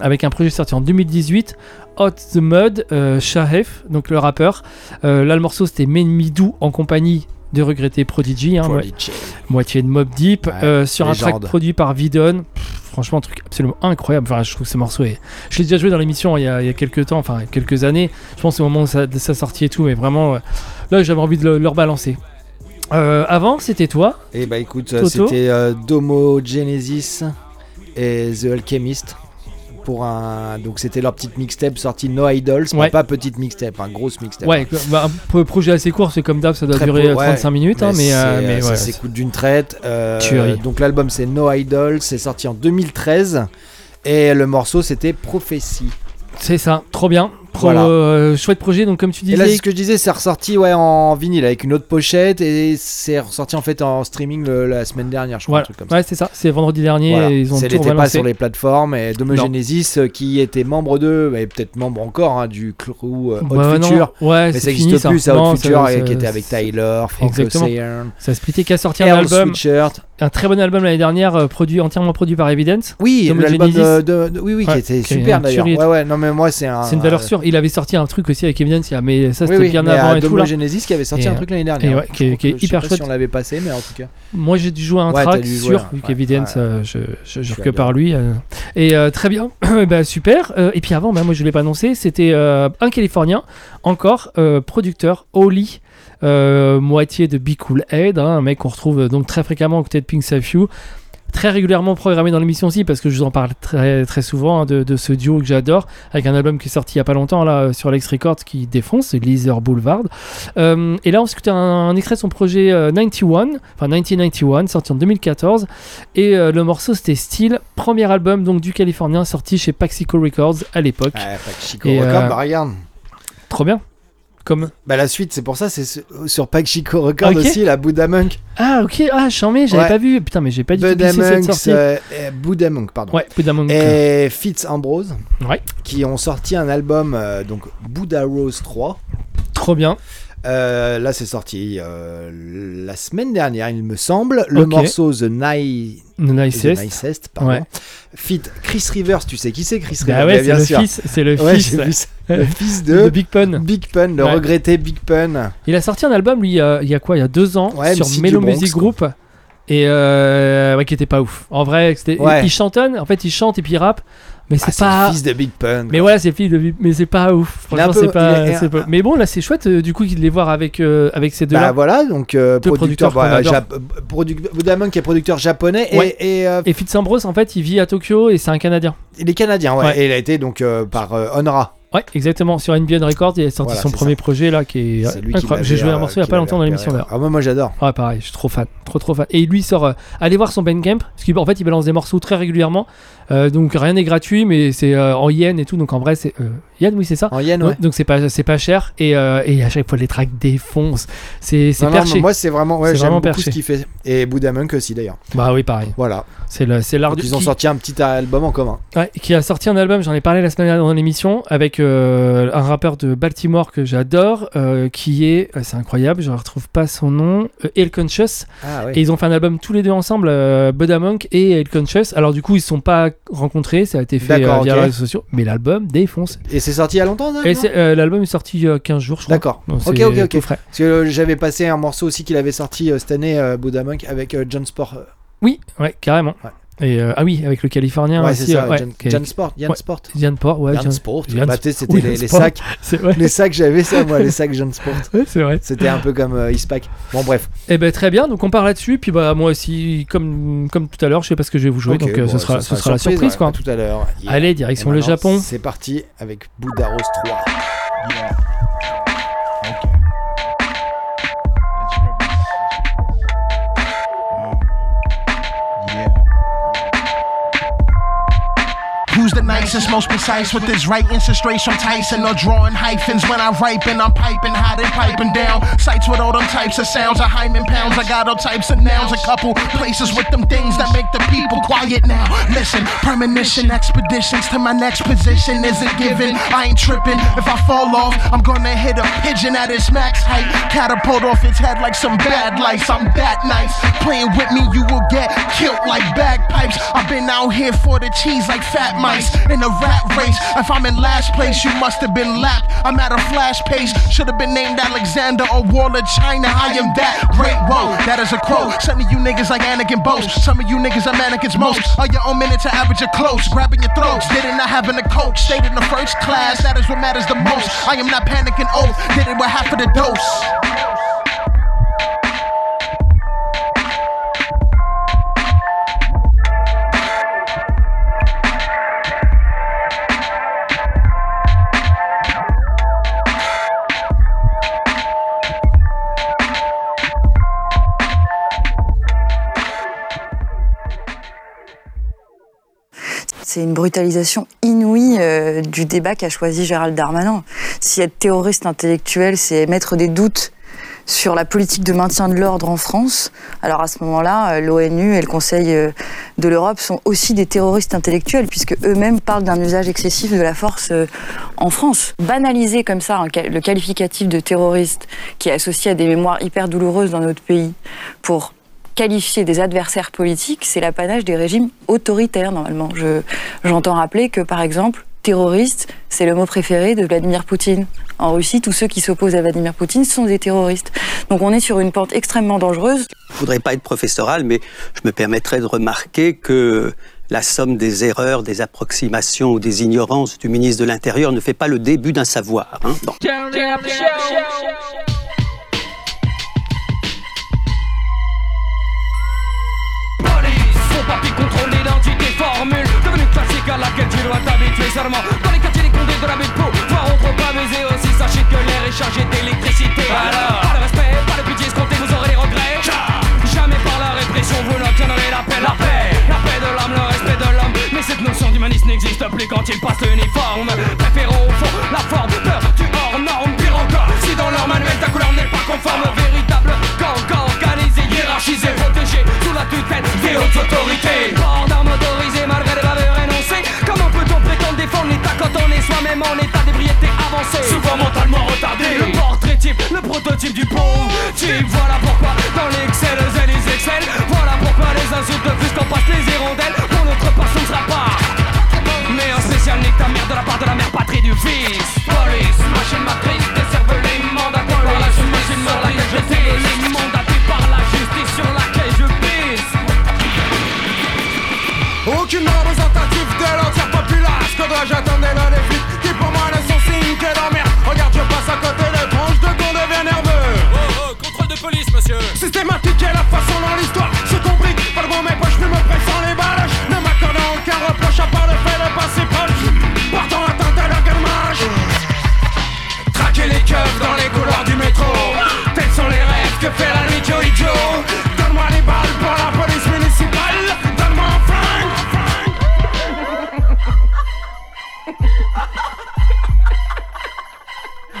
avec un projet sorti en 2018. Hot the Mud, Shahef, donc le rappeur. Là, le morceau c'était Men Me Do en compagnie de regretté Prodigy, hein, Prodigy. mo- moitié de Mob Deep, euh, sur un track produit par Vidon. Franchement, un truc absolument incroyable. Enfin, je trouve que ce morceau est. Je l'ai déjà joué dans l'émission il, y a- il y a quelques temps, enfin quelques années. Je pense au moment de sa, de sa sortie et tout, mais vraiment, euh, là, j'avais envie de le, le rebalancer. Euh, avant, c'était toi. Et bah écoute, c'était euh, Domo Genesis et The Alchemist. Pour un... Donc c'était leur petite mixtape sortie No Idols, mais Ouais. pas petite mixtape, un grosse mixtape. Ouais, bah, un pro- projet assez court, c'est comme d'hab, ça doit Très durer peu, euh, ouais. 35 minutes, hein, mais, euh, mais ça s'écoute d'une traite. euh, donc l'album c'est No Idols, c'est sorti en 2013 et le morceau c'était Prophétie. c'est ça, trop bien. Pro- Voilà. euh, chouette projet, donc comme tu Et là, c'est disais, ce que je disais, c'est ressorti ouais, en vinyle avec une autre pochette et c'est ressorti en fait en streaming le- la semaine dernière, je crois. voilà. un truc comme ça. ouais, c'est ça, c'est vendredi dernier, Voilà. et ils ont n'était pas sur les plateformes et Domo Non. Genesis euh, qui était membre de, et peut-être membre encore hein, du crew euh, Hot Bah. Future. Ouais, mais c'est ça n'existe plus, ça ça- Future qui était avec Tyler, Frank. Ocean. Ça a splitté, qui a sorti un album, Sweatshirt. un très bon album l'année dernière, euh, produit entièrement produit par Evidence. Oui, l'album de, de- de- oui, oui, Ouais, qui était super d'ailleurs. tuerie. Ouais, ouais, non mais moi c'est un. C'est une valeur sûre. Il avait sorti un truc aussi avec Evidence, il y a- mais ça c'était oui, bien avant et tout Domo là. Genesis qui avait sorti Et, un truc l'année dernière. et ouais, qui est- Je qui est sais hyper pas chouette. Si on l'avait passé, mais en tout cas. Moi j'ai dû jouer un Ouais, track vu ouais, qu'Evidence, ouais. euh, je, je, je que par lui. euh. Et euh, très bien, bah, <clears throat> super. Euh, et puis avant, bah, moi je ne l'ai pas annoncé, c'était euh, un Californien, encore euh, producteur, Oli. euh, moitié de Be Cool Head, hein, un mec qu'on retrouve euh, donc très fréquemment aux côtés de Pink Safe You, très régulièrement programmé dans l'émission aussi parce que je vous en parle très très souvent hein, de, de ce duo que j'adore avec un album qui est sorti il y a pas longtemps là euh, sur Lex Records qui défonce c'est Boulevard. Euh, et là on s'écoutait un, un extrait de son projet euh, 91 enfin 1991 sorti en 2014 et euh, le morceau c'était Steel premier album donc du Californien sorti chez Paxico Records à l'époque. Pachico Et, Records, bah trop bien comme Bah la suite, c'est pour ça, c'est sur- Pachico Records Ok. aussi, la Buddha Monk. ah ok ah chambé j'avais Ouais. pas vu putain mais j'ai pas du tout Buddha cette Monk, sortie euh, euh, Buddha Monk, pardon. ouais Buddha Monk Et Fitz Ambrose, ouais qui ont sorti un album, euh, donc Buddha Rose 3. trop bien Euh, là, c'est sorti euh, la semaine dernière, il me semble. Le morceau The, Ni- The Nicest. The Nicest, pardon. Ouais. Fit Chris Rivers, tu sais qui c'est Chris Bah Rivers ouais, Mais bien c'est le sûr. fils, c'est le Ouais, fils. j'ai vu ça. Le fils de, De Big Pun. Big Pun, le regretté Big Pun. Il a sorti un album, lui, il y a quoi Il y a deux ans, sur Bronx, Music. Group. Et euh, qui était pas ouf. En vrai, il chantonne, en fait, il chante et puis il rappe. Mais c'est Ah, c'est pas. le fils de Big Pun. Mais ouais, c'est le fils de Big- mais c'est pas ouf. Franchement, peu- c'est pas, est- pas- Mais bon, là, c'est chouette, euh, du coup, de les voir avec, euh, avec ces deux-là. Bah voilà, donc euh, Deux producteur, bah, produc- Buddha Monk est producteur japonais et- Ouais. et, euh, Et Fitz Ambrose, en fait, il vit à Tokyo et c'est un Canadien. il est canadien, ouais. Ouais. Et il a été donc euh, par euh, Honora. Ouais, exactement. Sur NBN Records, il a sorti Voilà, son premier ça. projet là qui est qui incroyable. J'ai joué un euh, morceau il y a qui pas longtemps dans l'émission d'ailleurs. Ah, moi, moi j'adore. Ouais, pareil, je suis trop fan, trop trop fan. Et lui sort, euh, allez voir son Bandcamp, parce qu'en fait il balance des morceaux très régulièrement, Euh, donc rien n'est gratuit, mais c'est euh, en yen et tout, donc en vrai c'est euh, yen, oui c'est ça. En yen, Donc- ouais. Donc c'est pas pas cher et, et à chaque fois les tracks défoncent, c'est Non, non, perché. mais moi c'est vraiment, ouais, j'aime vraiment beaucoup ce qu'il fait. Et Buddha Monk aussi d'ailleurs. Bah oui pareil. Voilà. C'est l'art du. ils ont qui- sorti un petit album en commun. Ouais, qui a sorti un album, j'en ai parlé la semaine dernière dans l'émission, avec un rappeur de Baltimore que j'adore, qui est, c'est incroyable, je ne retrouve pas son nom, El Conscious. Ah ouais. Et ils ont fait un album tous les deux ensemble, euh, Buddha Monk et El Conscious. Alors du coup, ils ne se sont pas rencontrés, ça a été fait euh, via les réseaux sociaux, mais l'album défonce. Et c'est sorti il y a longtemps, euh, l'album est sorti il y a 15 jours, je crois. D'accord. Ok, ok, ok. frais. Parce que euh, j'avais passé un morceau aussi qu'il avait sorti euh, cette année, euh, Buddha Monk, avec euh, John Sport. euh, Oui, ouais, carrément. Et euh, ah oui, avec le Californien Ouais, aussi. c'est ça, ouais, Jan- Sport, Jan ouais, Sport. Jan Sport, ouais. Jan Jan- Sport. Jan Bah, c'était Oui, les, sacs. <laughs> C'est vrai. Les sacs, j'avais ça, moi, les sacs Jan Sport. <laughs> Ouais, c'est vrai. C'était un peu comme euh, Eastpak. Bon, bref. Eh ben très bien, donc on part là-dessus, puis bah moi aussi, comme, comme tout à l'heure, je sais pas ce que je vais vous jouer, donc euh, bon, ce sera, ce sera la surprise ouais, quoi. Tout à l'heure. Yeah. Allez, direction Et le Japon. C'est parti avec Buddha Rose 3. Who's the nicest, most precise with his right straight from Tyson or drawing hyphens when I ripen. I'm piping hot and piping down. Sights with all them types of sounds. I hymen pounds. I got all types of nouns. A couple places with them things that make the people quiet now. Listen, premonition expeditions to my next position isn't given. I ain't tripping. If I fall off, I'm gonna hit a pigeon at its max height. Catapult off its head like some bad lights. I'm that nice. Playing with me, you will get killed like bagpipes. I've been out here for the cheese like fat in a rat race. If I'm in last place, you must have been lapped. I'm at a flash pace. Should have been named Alexander or Wall of China. I am that great. Whoa, that is a quote. Some of you niggas like Anakin boast. Some of you niggas are mannequins most. Are your own minute to average your close, grabbing your throats. Didn't not having a coach. Stayed in the first class. That is what matters the most. I am not panicking. Oh, Did it with half of the dose. C'est une brutalisation inouïe euh, du débat qu'a choisi Gérald Darmanin. Si être terroriste intellectuel, c'est mettre des doutes sur la politique de maintien de l'ordre en France, alors à ce moment-là, euh, l'ONU et le Conseil euh, de l'Europe sont aussi des terroristes intellectuels, puisque eux-mêmes parlent d'un usage excessif de la force en France. Banaliser comme ça le qualificatif de terroriste qui est associé à des mémoires hyper douloureuses dans notre pays pour qualifier des adversaires politiques, c'est l'apanage des régimes autoritaires normalement. Je- J'entends rappeler que par exemple, terroriste, c'est le mot préféré de Vladimir Poutine. En Russie, tous ceux qui s'opposent à Vladimir Poutine sont des terroristes. Donc on est sur une pente extrêmement dangereuse. Je voudrais pas être professoral, mais je me permettrais de remarquer que la somme des erreurs, des approximations ou des ignorances du ministre de l'Intérieur ne fait pas le début d'un savoir. hein. Bon. Seulement Dans les quartiers des condés de la baie de Pau Voir on trop pas mais aussi. Sachez que l'air est chargé d'électricité. Alors, pas de respect, pas de pitié escompté, vous aurez les regrets. Jamais par la répression vous n'obtiendrez la paix. La paix, la paix de l'âme, le respect de l'homme. Mais cette notion d'humanisme n'existe plus quand il passe l'uniforme. Préférons au fond la forme, peur du hors norme. Pire encore, si dans leur manuel ta couleur n'est pas conforme. Véritable gang organisé, hiérarchisé, protégé Sous la tutelle des hautes autorités soi-même en état d'ébriété avancé. Souvent mentalement retardé Le portrait type, le prototype du pauvre type Voilà pourquoi dans l'excel, et les excel Voilà pourquoi les insultes fusent quand passent les hirondelles. Pour notre part ce ne sera pas mais un spécial nique ta mère de la part de la mère patrie du fils. Police, machine matrice, décervelée, mandatée Systématique est la façon dans l'histoire Se complique. Pas dans mes poches, plus me pressant les baloches Ne m'accordant aucun reproche à part le fait de passer proche. Portant atteinte à leur gammage Traquer les keufs dans les couloirs du métro. Tels sont les rêves que fait la nuit Joe Joe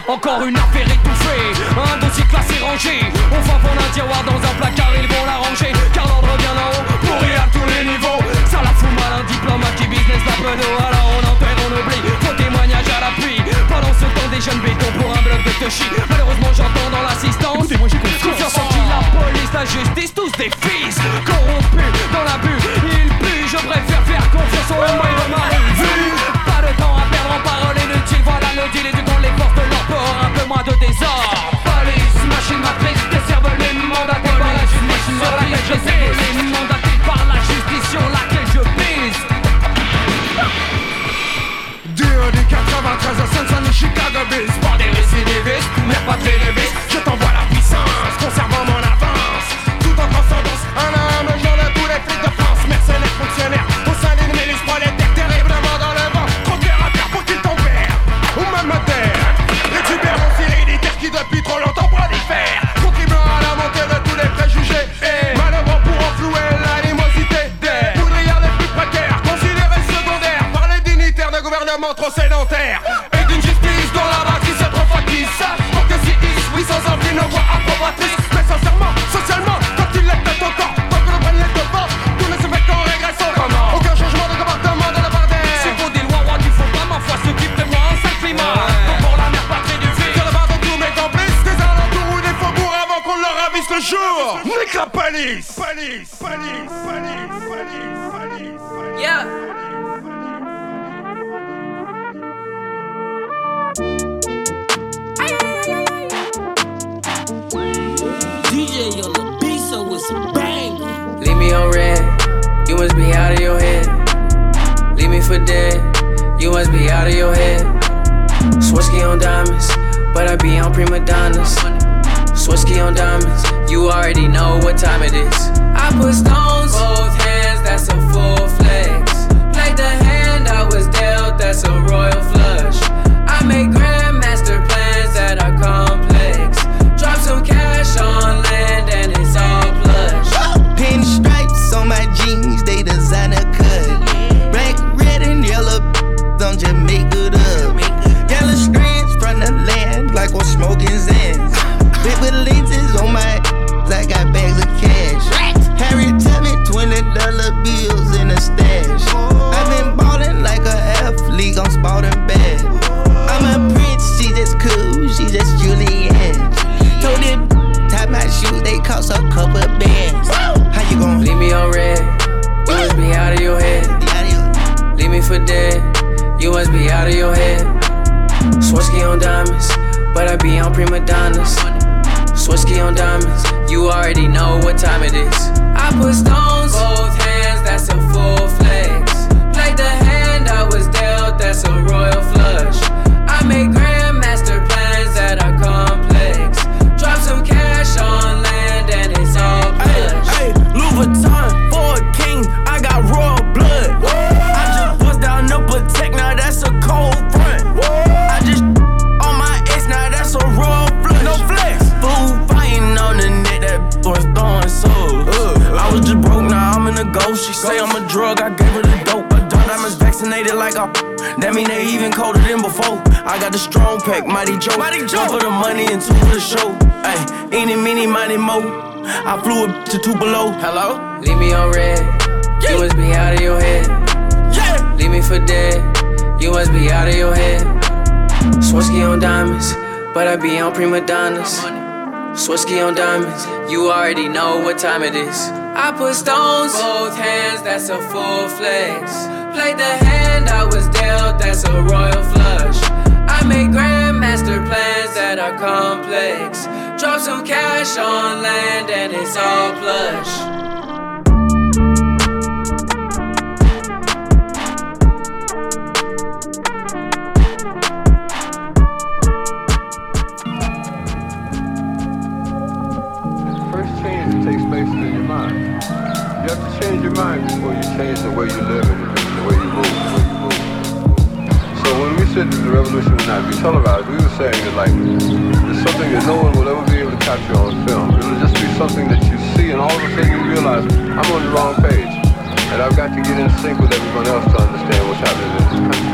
Encore une affaire étouffée, un dossier classé rangé. On va pour un tiroir dans un placard, ils vont la ranger. Car l'ordre vient d'en haut, pourri à tous les niveaux. Ça la fout mal, un diplomate qui business la pedo Alors on enterre, on oublie, faux témoignage à l'appui. Pendant ce temps des jeunes bétons pour un bloc de touchy Malheureusement j'entends dans l'assistance. Confiance en qui la police, la justice, tous des fils diamonds, but I be on prima donnas. Swisky on diamonds, you already know what time it is. I put stones, both hands, that's a full flex. Played the hand I was dealt, that's a royal flush. I make grandmaster plans that are complex. Drop some cash on land and it's all plush. Your mind before you change the way you live and the way you move. So when we said that the revolution would not be televised, we were saying that like it's something that no one will ever be able to capture on film. It'll just be something that you see and all of a sudden you realize I'm on the wrong page. And I've got to get in sync with everyone else to understand what's happening in this country.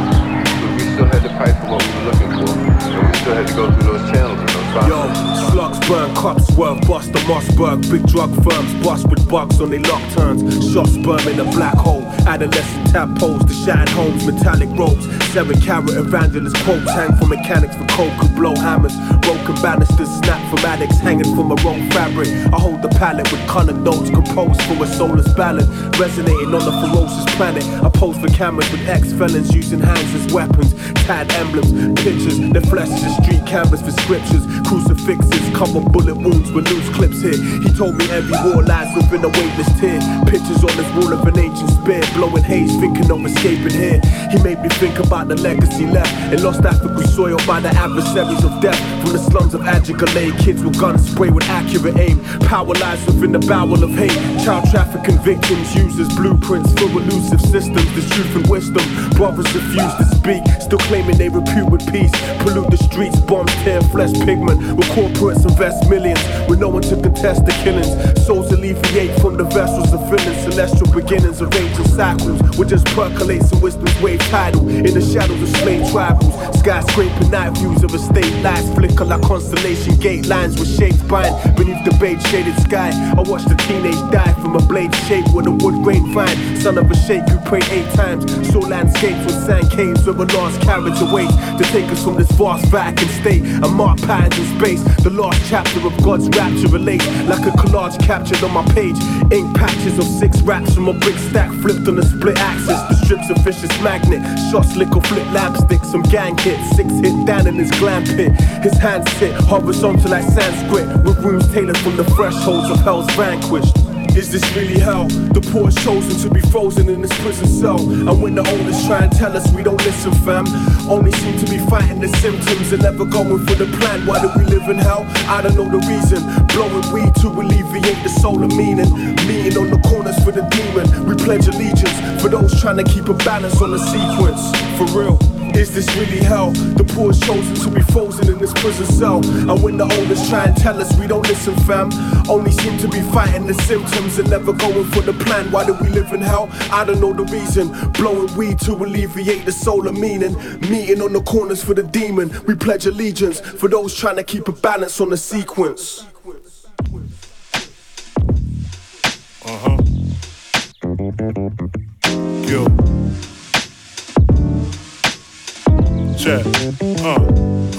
But we still had to fight for what we were looking for. And we still had to go through those channels Yo, slugs burn, cops swerve, bust the Mossberg. Big drug firms bust with bugs on their lock turns. Shots sperm in a black hole. Adolescent tadpoles, the shattered homes, metallic ropes. Seven carat evangelist quotes hang from mechanics for coke who blow hammers. Broken banisters snap from addicts hanging from a wrong fabric. I hold the palette with colored notes composed for a soulless ballad. Resonating on the ferocious planet. I pose for cameras with ex felons using hands as weapons. Tad emblems, pictures, their flesh is a street canvas for scriptures. Crucifixes cover bullet wounds with loose clips here. He told me every war lies within a weightless tear. Pictures on this wall of an ancient spear, blowing haze, thinking of escaping here. He made me think about the legacy left in lost African soil by the adversaries of death. From the slums of Adjugale, kids with guns spray with accurate aim. Power lies within the bowel of hate. Child trafficking victims use as blueprints for elusive systems. The truth and wisdom, brothers refuse to speak, still claiming they repute with peace. Pollute the streets, bombs, tear flesh pigment. Where corporates invest millions, with no one to contest the killings. Souls alleviate from the vessels of villains. Celestial beginnings, arranging cycles. We just percolates some wisdom's wave tidal in the shadows of slain tribals. Skyscraping night views of a state lights flicker like constellation gate lines with shapes bind beneath the beige shaded sky. I watched the teenage die from a blade shape with a wood grain fine. Son of a sheikh who prayed eight times. Saw landscapes with sand caves where a lost carriage awaits to take us from this vast vacant state. And mark patterns space. The last chapter of God's rapture relates like a collage captured on my page. Ink patches of six raps from a brick stack flipped on a split axis. The strips of vicious magnet, shots or flip lapstick. Some gang hit, six hit down in his glam pit. His hands sit horizontal like Sanskrit, with rooms tailored from the thresholds of hell's vanquished. Is this really hell? The poor chosen to be frozen in this prison cell. And when the owners try and tell us we don't listen, fam, only seem to be fighting the symptoms and never going for the plan. Why do we live in hell? I don't know the reason. Blowing weed to alleviate the soul of meaning. Meeting on the corners for the demon. We pledge allegiance for those trying to keep a balance on the sequence. For real. Is this really hell? The poor chosen to be frozen in this prison cell. And when the owners try and tell us we don't listen, fam, only seem to be fighting the symptoms and never going for the plan. Why do we live in hell? I don't know the reason. Blowing weed to alleviate the soul of meaning. Meeting on the corners for the demon. We pledge allegiance for those trying to keep a balance on the sequence. Uh huh. Yo. Check. Uh,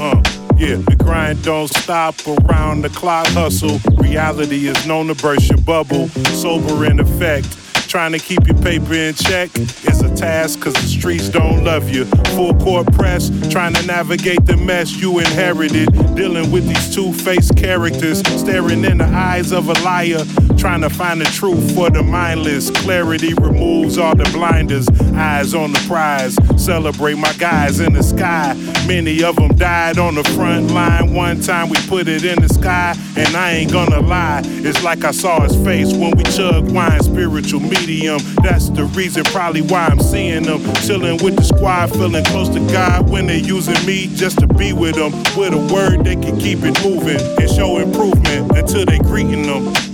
uh. Yeah, the grind don't stop around the clock hustle. Reality is known to burst your bubble. Sober in effect. Trying to keep your paper in check is a task cause the streets don't love you. Full court press, trying to navigate the mess you inherited. Dealing with these two faced characters, staring in the eyes of a liar. Trying to find the truth for the mindless. Clarity removes all the blinders. Eyes on the prize. Celebrate my guys in the sky. Many of them died on the front line. One time we put it in the sky, and I ain't gonna lie. It's like I saw his face when we chug wine, spiritual medium. That's the reason, probably why I'm seeing them. Chilling with the squad, feeling close to God when they're using me just to be with them. With a word, they can keep it moving and show improvement until they greeting them.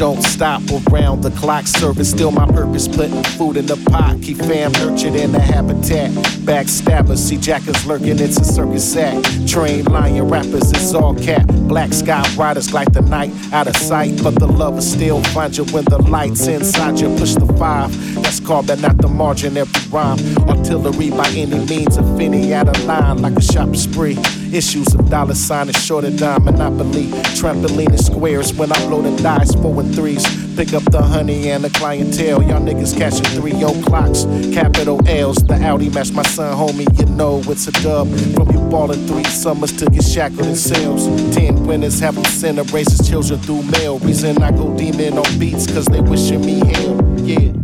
Don't stop around the clock. Service still my purpose. Putting food in the pot. Keep fam nurtured in the habitat. Backstabbers, see jackers lurking. It's a circus act. Trained lion rappers, it's all cap. Black sky riders like the night out of sight. But the lovers still find you when the lights inside you. Push the five. That's carbon not the margin every rhyme. Artillery by any means. If any out of line like a shop spree. Issues of dollar sign and short of dime monopoly. Trampoline and squares when I blow the dice, four and threes. Pick up the honey and the clientele. Y'all niggas catching three o'clocks. Capital L's. The Audi match my son, homie. You know it's a dub. From you ballin' three summers to get shackled in sales. Ten winners have them send raises children through mail. Reason I go demon on beats, cause they wishing me hell. Yeah.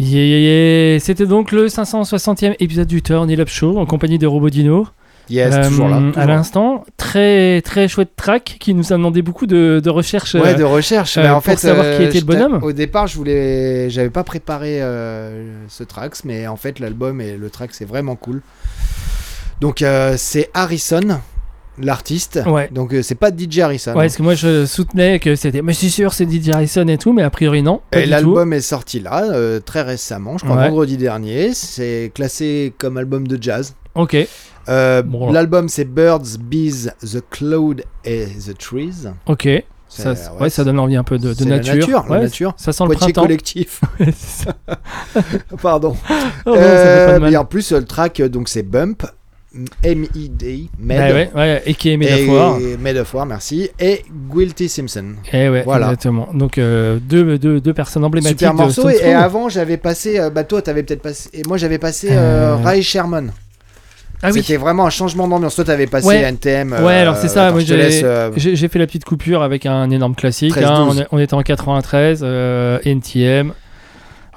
Yeah, yeah, yeah. C'était donc le 560e épisode du Turn It Up Show en compagnie de Robodino. Yes, toujours là, toujours À l'instant, très très chouette track qui nous a demandé beaucoup de, de recherche. Ouais, euh, de recherche. euh, mais en pour fait, savoir qui euh, était le bonhomme. Au départ, je voulais, j'avais pas préparé euh, ce tracks, mais en fait, l'album et le track, c'est vraiment cool. Donc, euh, c'est Harrison, l'artiste. Ouais. Donc, euh, c'est pas DJ Harrison. Ouais, parce que moi je soutenais que c'était. Mais c'est sûr, c'est DJ Harrison et tout, mais a priori non. Pas Et l'album est sorti là, euh, très récemment, je crois Ouais. vendredi dernier. C'est classé comme album de jazz. Ok. Euh, Bon. L'album c'est Birds, Bees, The Cloud et The Trees. Ok. Ça, ouais, ça donne envie un peu de, de c'est la nature. la nature. Ça sent le Poitiers printemps. collectif. <laughs> Ouais, c'est ça. <laughs> Pardon. <laughs> Oh non, fait pas de mal. et en plus, euh, le track, euh, donc c'est Bump, M-I-D, Med. Ah ouais, ouais, et qui est Métaphore. Et Métaphore, merci. Et Guilty Simpson. Eh ouais, voilà. exactement. Donc euh, deux, deux, deux personnes emblématiques. Super morceau. Et, et avant, j'avais passé. euh, bah, toi, t'avais peut-être passé. Et moi, j'avais passé euh, Euh, Ray Sherman. Ah oui. C'était vraiment un changement d'ambiance. Toi, t'avais passé Ouais. NTM. ouais, euh, alors c'est ça. te j'ai euh, fait la petite coupure avec un énorme classique. 13, hein. 12. on, on était en 93, euh, NTM.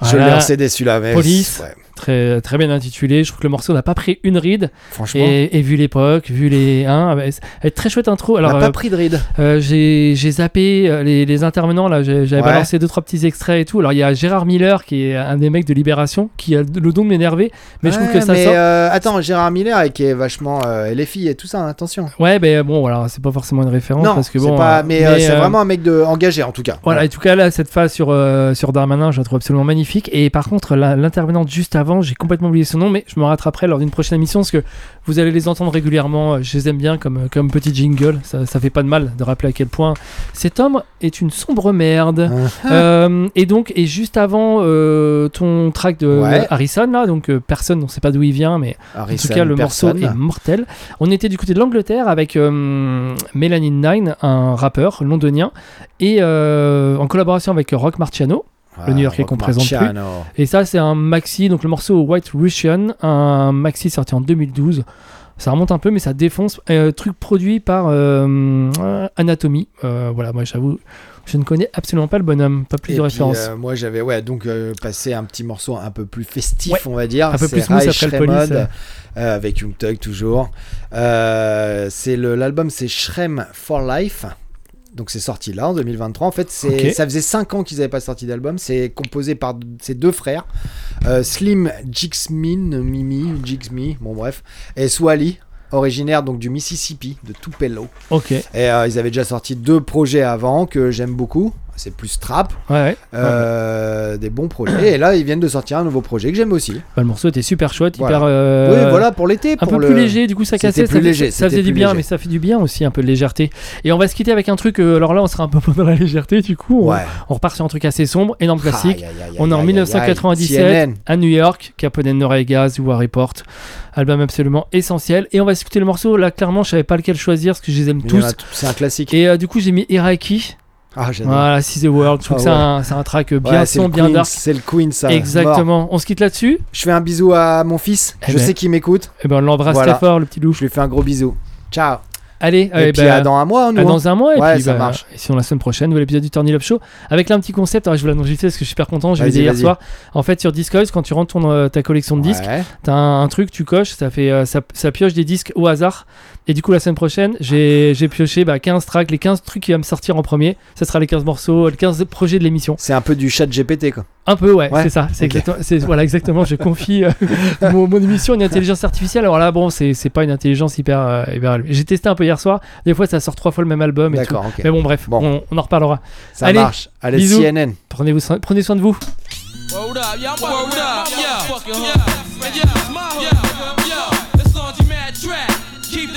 Je l'ai en CD, celui-là, Police, ouais. Très, très bien intitulé. Je trouve que le morceau n'a pas pris une ride. Franchement. Et, et vu l'époque, vu les. Hein, c'est- elle est très chouette intro. Alors, n'a pas euh, pris de ride. euh, j'ai zappé euh, les, les intervenants là, j'avais Ouais. balancé deux trois petits extraits et tout. Alors il y a Gérard Miller qui est un des mecs de Libération qui a le don de m'énerver, mais je trouve que ça mais, sort. euh, attends, Gérard Miller, qui est vachement. euh, les filles et tout ça, hein, attention. Ouais, ben bon, voilà, c'est pas forcément une référence Non, parce que c'est bon. pas, mais, c'est vraiment un mec de, engagé en tout cas. Voilà, en tout cas là, cette phase sur, sur Darmanin, je la trouve absolument magnifique. Et par contre, l'intervenante juste avant, j'ai complètement oublié son nom, mais je me rattraperai lors d'une prochaine émission parce que vous allez les entendre régulièrement. euh, Je les aime bien comme, comme petit jingle. Ça, ça fait pas de mal de rappeler à quel point cet homme est une sombre merde. Ah. Euh, et donc, et juste avant euh, ton track de Ouais. Harrison, là, donc euh, personne, on ne sait pas d'où il vient, mais Harrison, en tout cas, le morceau est mortel. On était du côté de l'Angleterre avec euh, Melanin Nine, un rappeur londonien, et euh, en collaboration avec Rock Marciano. Ah, le New Yorkais Rock qu'on présente plus. Et ça, c'est un maxi, donc le morceau White Russian, un maxi sorti en 2012. Ça remonte un peu, mais ça défonce. Euh, truc produit par euh, Anatomy. Euh, voilà, moi j'avoue, je ne connais absolument pas le bonhomme, pas plus Et de puis, références. euh, moi j'avais ouais donc passé un petit morceau un peu plus festif Ouais. on va dire. Un peu plus smooth après le police, avec Young Thug toujours. C'est l'album c'est Shrem for Life. Donc c'est sorti là en 2023. En fait, c'est ça faisait 5 ans qu'ils n'avaient pas sorti d'album. C'est composé par ces deux frères, euh, Slim Jixmin, Mimi, Jixmi, bon bref, et Swally, originaire donc du Mississippi, de Tupelo. Ok. Et euh, ils avaient déjà sorti deux projets avant que j'aime beaucoup. C'est plus trap. Ouais, ouais. Euh, Des bons projets. Et là, ils viennent de sortir un nouveau projet que j'aime aussi. Bah, le morceau était super chouette, Voilà. hyper. euh, Oui, voilà, pour l'été, Un pour peu le- plus léger, du coup ça cassait. plus ça, léger, ça faisait du bien, léger. mais ça fait du bien aussi, un peu de légèreté. Et on va se quitter avec un truc, euh, alors là on sera un peu dans la légèreté, du coup. On, Ouais. on repart sur un truc assez sombre, énorme classique. Aïe, aïe, on est en aïe, aïe, 1997 aïe. CNN. à New York, Capone Noregas, War Report. Album absolument essentiel. Et on va s'écouter le morceau. Là, clairement, je savais pas lequel choisir parce que je les aime tous. C'est un classique. Et euh, du coup, j'ai mis Iraki. Ah. Voilà, See the World. Je trouve Ah que c'est ouais. un, c'est un track bien Ouais, c'est son, le bien Queen, dark. C'est le Queen, ça. Exactement. Mort. On se quitte là-dessus? Je fais un bisou à mon fils. Eh je ben. sais qu'il m'écoute. Et ben, on l'embrasse Voilà. très fort, le petit loup. Je lui fais un gros bisou. Ciao. Allez, Et eh puis ben, à dans un mois, nous. à hein. dans un mois, et Ouais, puis ça bah, marche. Et sinon, la semaine prochaine, nouvel épisode du Turn Up Show. Avec là un petit concept, alors je vous l'annonce vite parce que je suis super content. J'ai Vas-y, vu hier soir. En fait, sur Discogs, quand tu rentres ton, euh, ta collection de disques, Ouais. t'as un, un truc, tu coches, ça, fait, euh, ça, ça pioche des disques au hasard. Et du coup, la semaine prochaine, j'ai j'ai pioché bah, 15 tracks, les 15 trucs qui vont me sortir en premier. Ça sera les 15 morceaux, les 15 projets de l'émission. C'est un peu du chat GPT, quoi. Un peu, ouais, Ouais, c'est ça. C'est exactement, voilà, exactement. Je confie euh, <laughs> mon, mon émission à une intelligence artificielle. Alors là, bon, c'est c'est pas une intelligence hyper, euh, hyper. J'ai testé un peu hier soir. Des fois, ça sort trois fois le même album. et D'accord, tout. ok. Mais bon, bref, Bon. On, on en reparlera. Ça Allez, marche. Allez, bisous. CNN. Prenez, vous, prenez soin de vous. Keep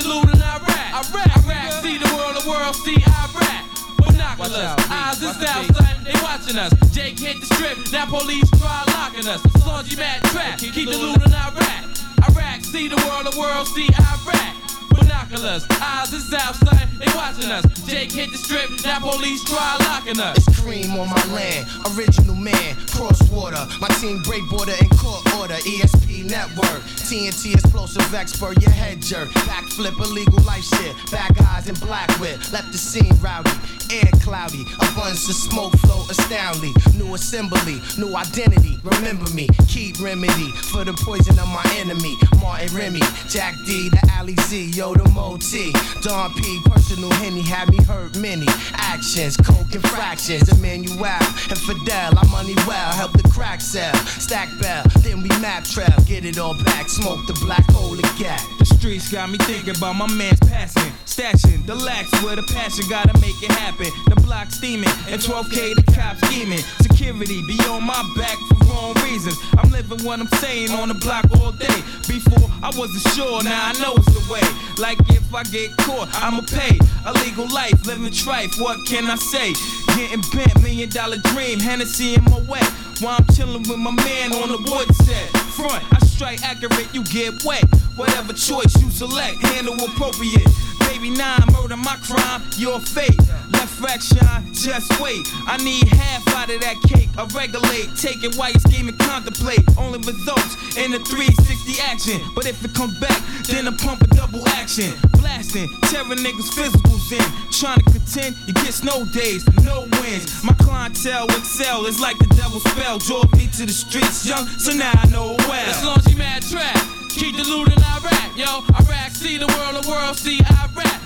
watching us. Jake hit the strip, now police try locking us. On mad track. Keep the loot in Iraq. Iraq, see the world, the world see Iraq. Binoculars, eyes is outside, they watching us. Jake hit the strip, now police try locking us. It's cream on my land, original man, cross water. My team break border in court order, ESP network. TNT explosive expert, your head jerk. Backflip, illegal life shit. Bad guys in black whip, left the scene rowdy. Air cloudy, abundance of smoke flow astoundingly. New assembly, new identity. Remember me, keep remedy for the poison of my enemy. Martin Remy, Jack D, the Ali Z, yo, the Mo T. Don P, personal Henny had me hurt many actions, coke infractions. Emmanuel and Fidel, I'm money well, help the crack sell. Stack bell, then we map trap, get it all back, smoke the black hole again. Streets got me thinking about my man's passing. Stashing, the lax with a passion, gotta make it happen. The block steaming, and 12K the cops scheming. Security be on my back for wrong reasons. I'm living what I'm saying on the block all day. Before I wasn't sure, now I know it's the way. Like if I get caught, I'ma pay. A legal life, living trife, what can I say? Getting bent, million dollar dream, Hennessy in my way. While I'm chilling with my man on the wood set. Front, I strike accurate, you get wet. Whatever choice you select, handle appropriate. Baby nine, murder my crime, your fate. Left fraction, just wait. I need half out of that cake. I regulate, take it while you scheme and contemplate. Only results in the 360 action. But if it comes back, then I pump a double action. Blasting, tearing niggas' physicals in. Trying to contend, you get snow days, no wins. My clientele excel, it's like the devil's spell. Drove me to the streets young, so now I know well. As long as you mad trap. Keep deluding, I rap, yo. I rap, see the world, the world see.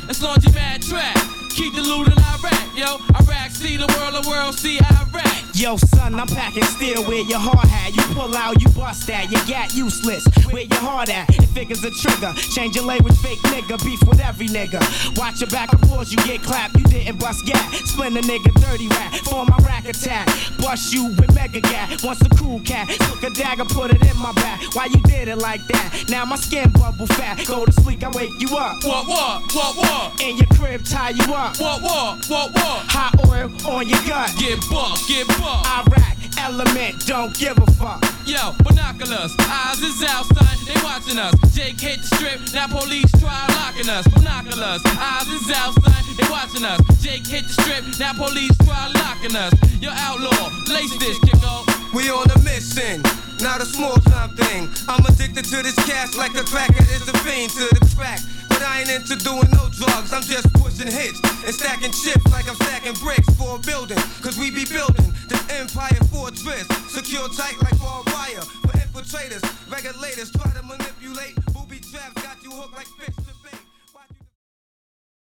As long as you mad trap. Keep loot in Iraq, yo. Iraq, see the world, the world see Iraq. Yo, son, I'm packing steel where your heart at. You pull out, you bust that. You got useless. Where your heart at? It figures a trigger. Change your language, fake nigga. Beef with every nigga. Watch your back forth, you get clapped. You didn't bust gat. Split a nigga 30 rat for my rack attack. bust you with mega gat. Once a cool cat, took a dagger, put it in my back. Why you did it like that? Now my skin bubble fat. Go to sleep, I wake you up. What, what, what, what? In your crib, tie you up. What, what, what, what? Hot oil on your gut. Get buck, get buck. Iraq, element, don't give a fuck. Yo, binoculars, eyes is out, son, they watching us. Jake hit the strip, now police try locking us. Binoculars, eyes is out, son, they watching us. Jake hit the strip, now police try locking us. Yo, outlaw, lace this, kicko. We on a mission, not a small time thing. I'm addicted to this cash like a cracker is a fiend to the crack. But I ain't into doing no drugs, I'm just pushing hits and stacking chips like I'm stacking bricks for a building. Cause we be building this empire fortress, secure tight like barbed wire. For infiltrators, regulators try to manipulate. Booby traps got you hooked like fish.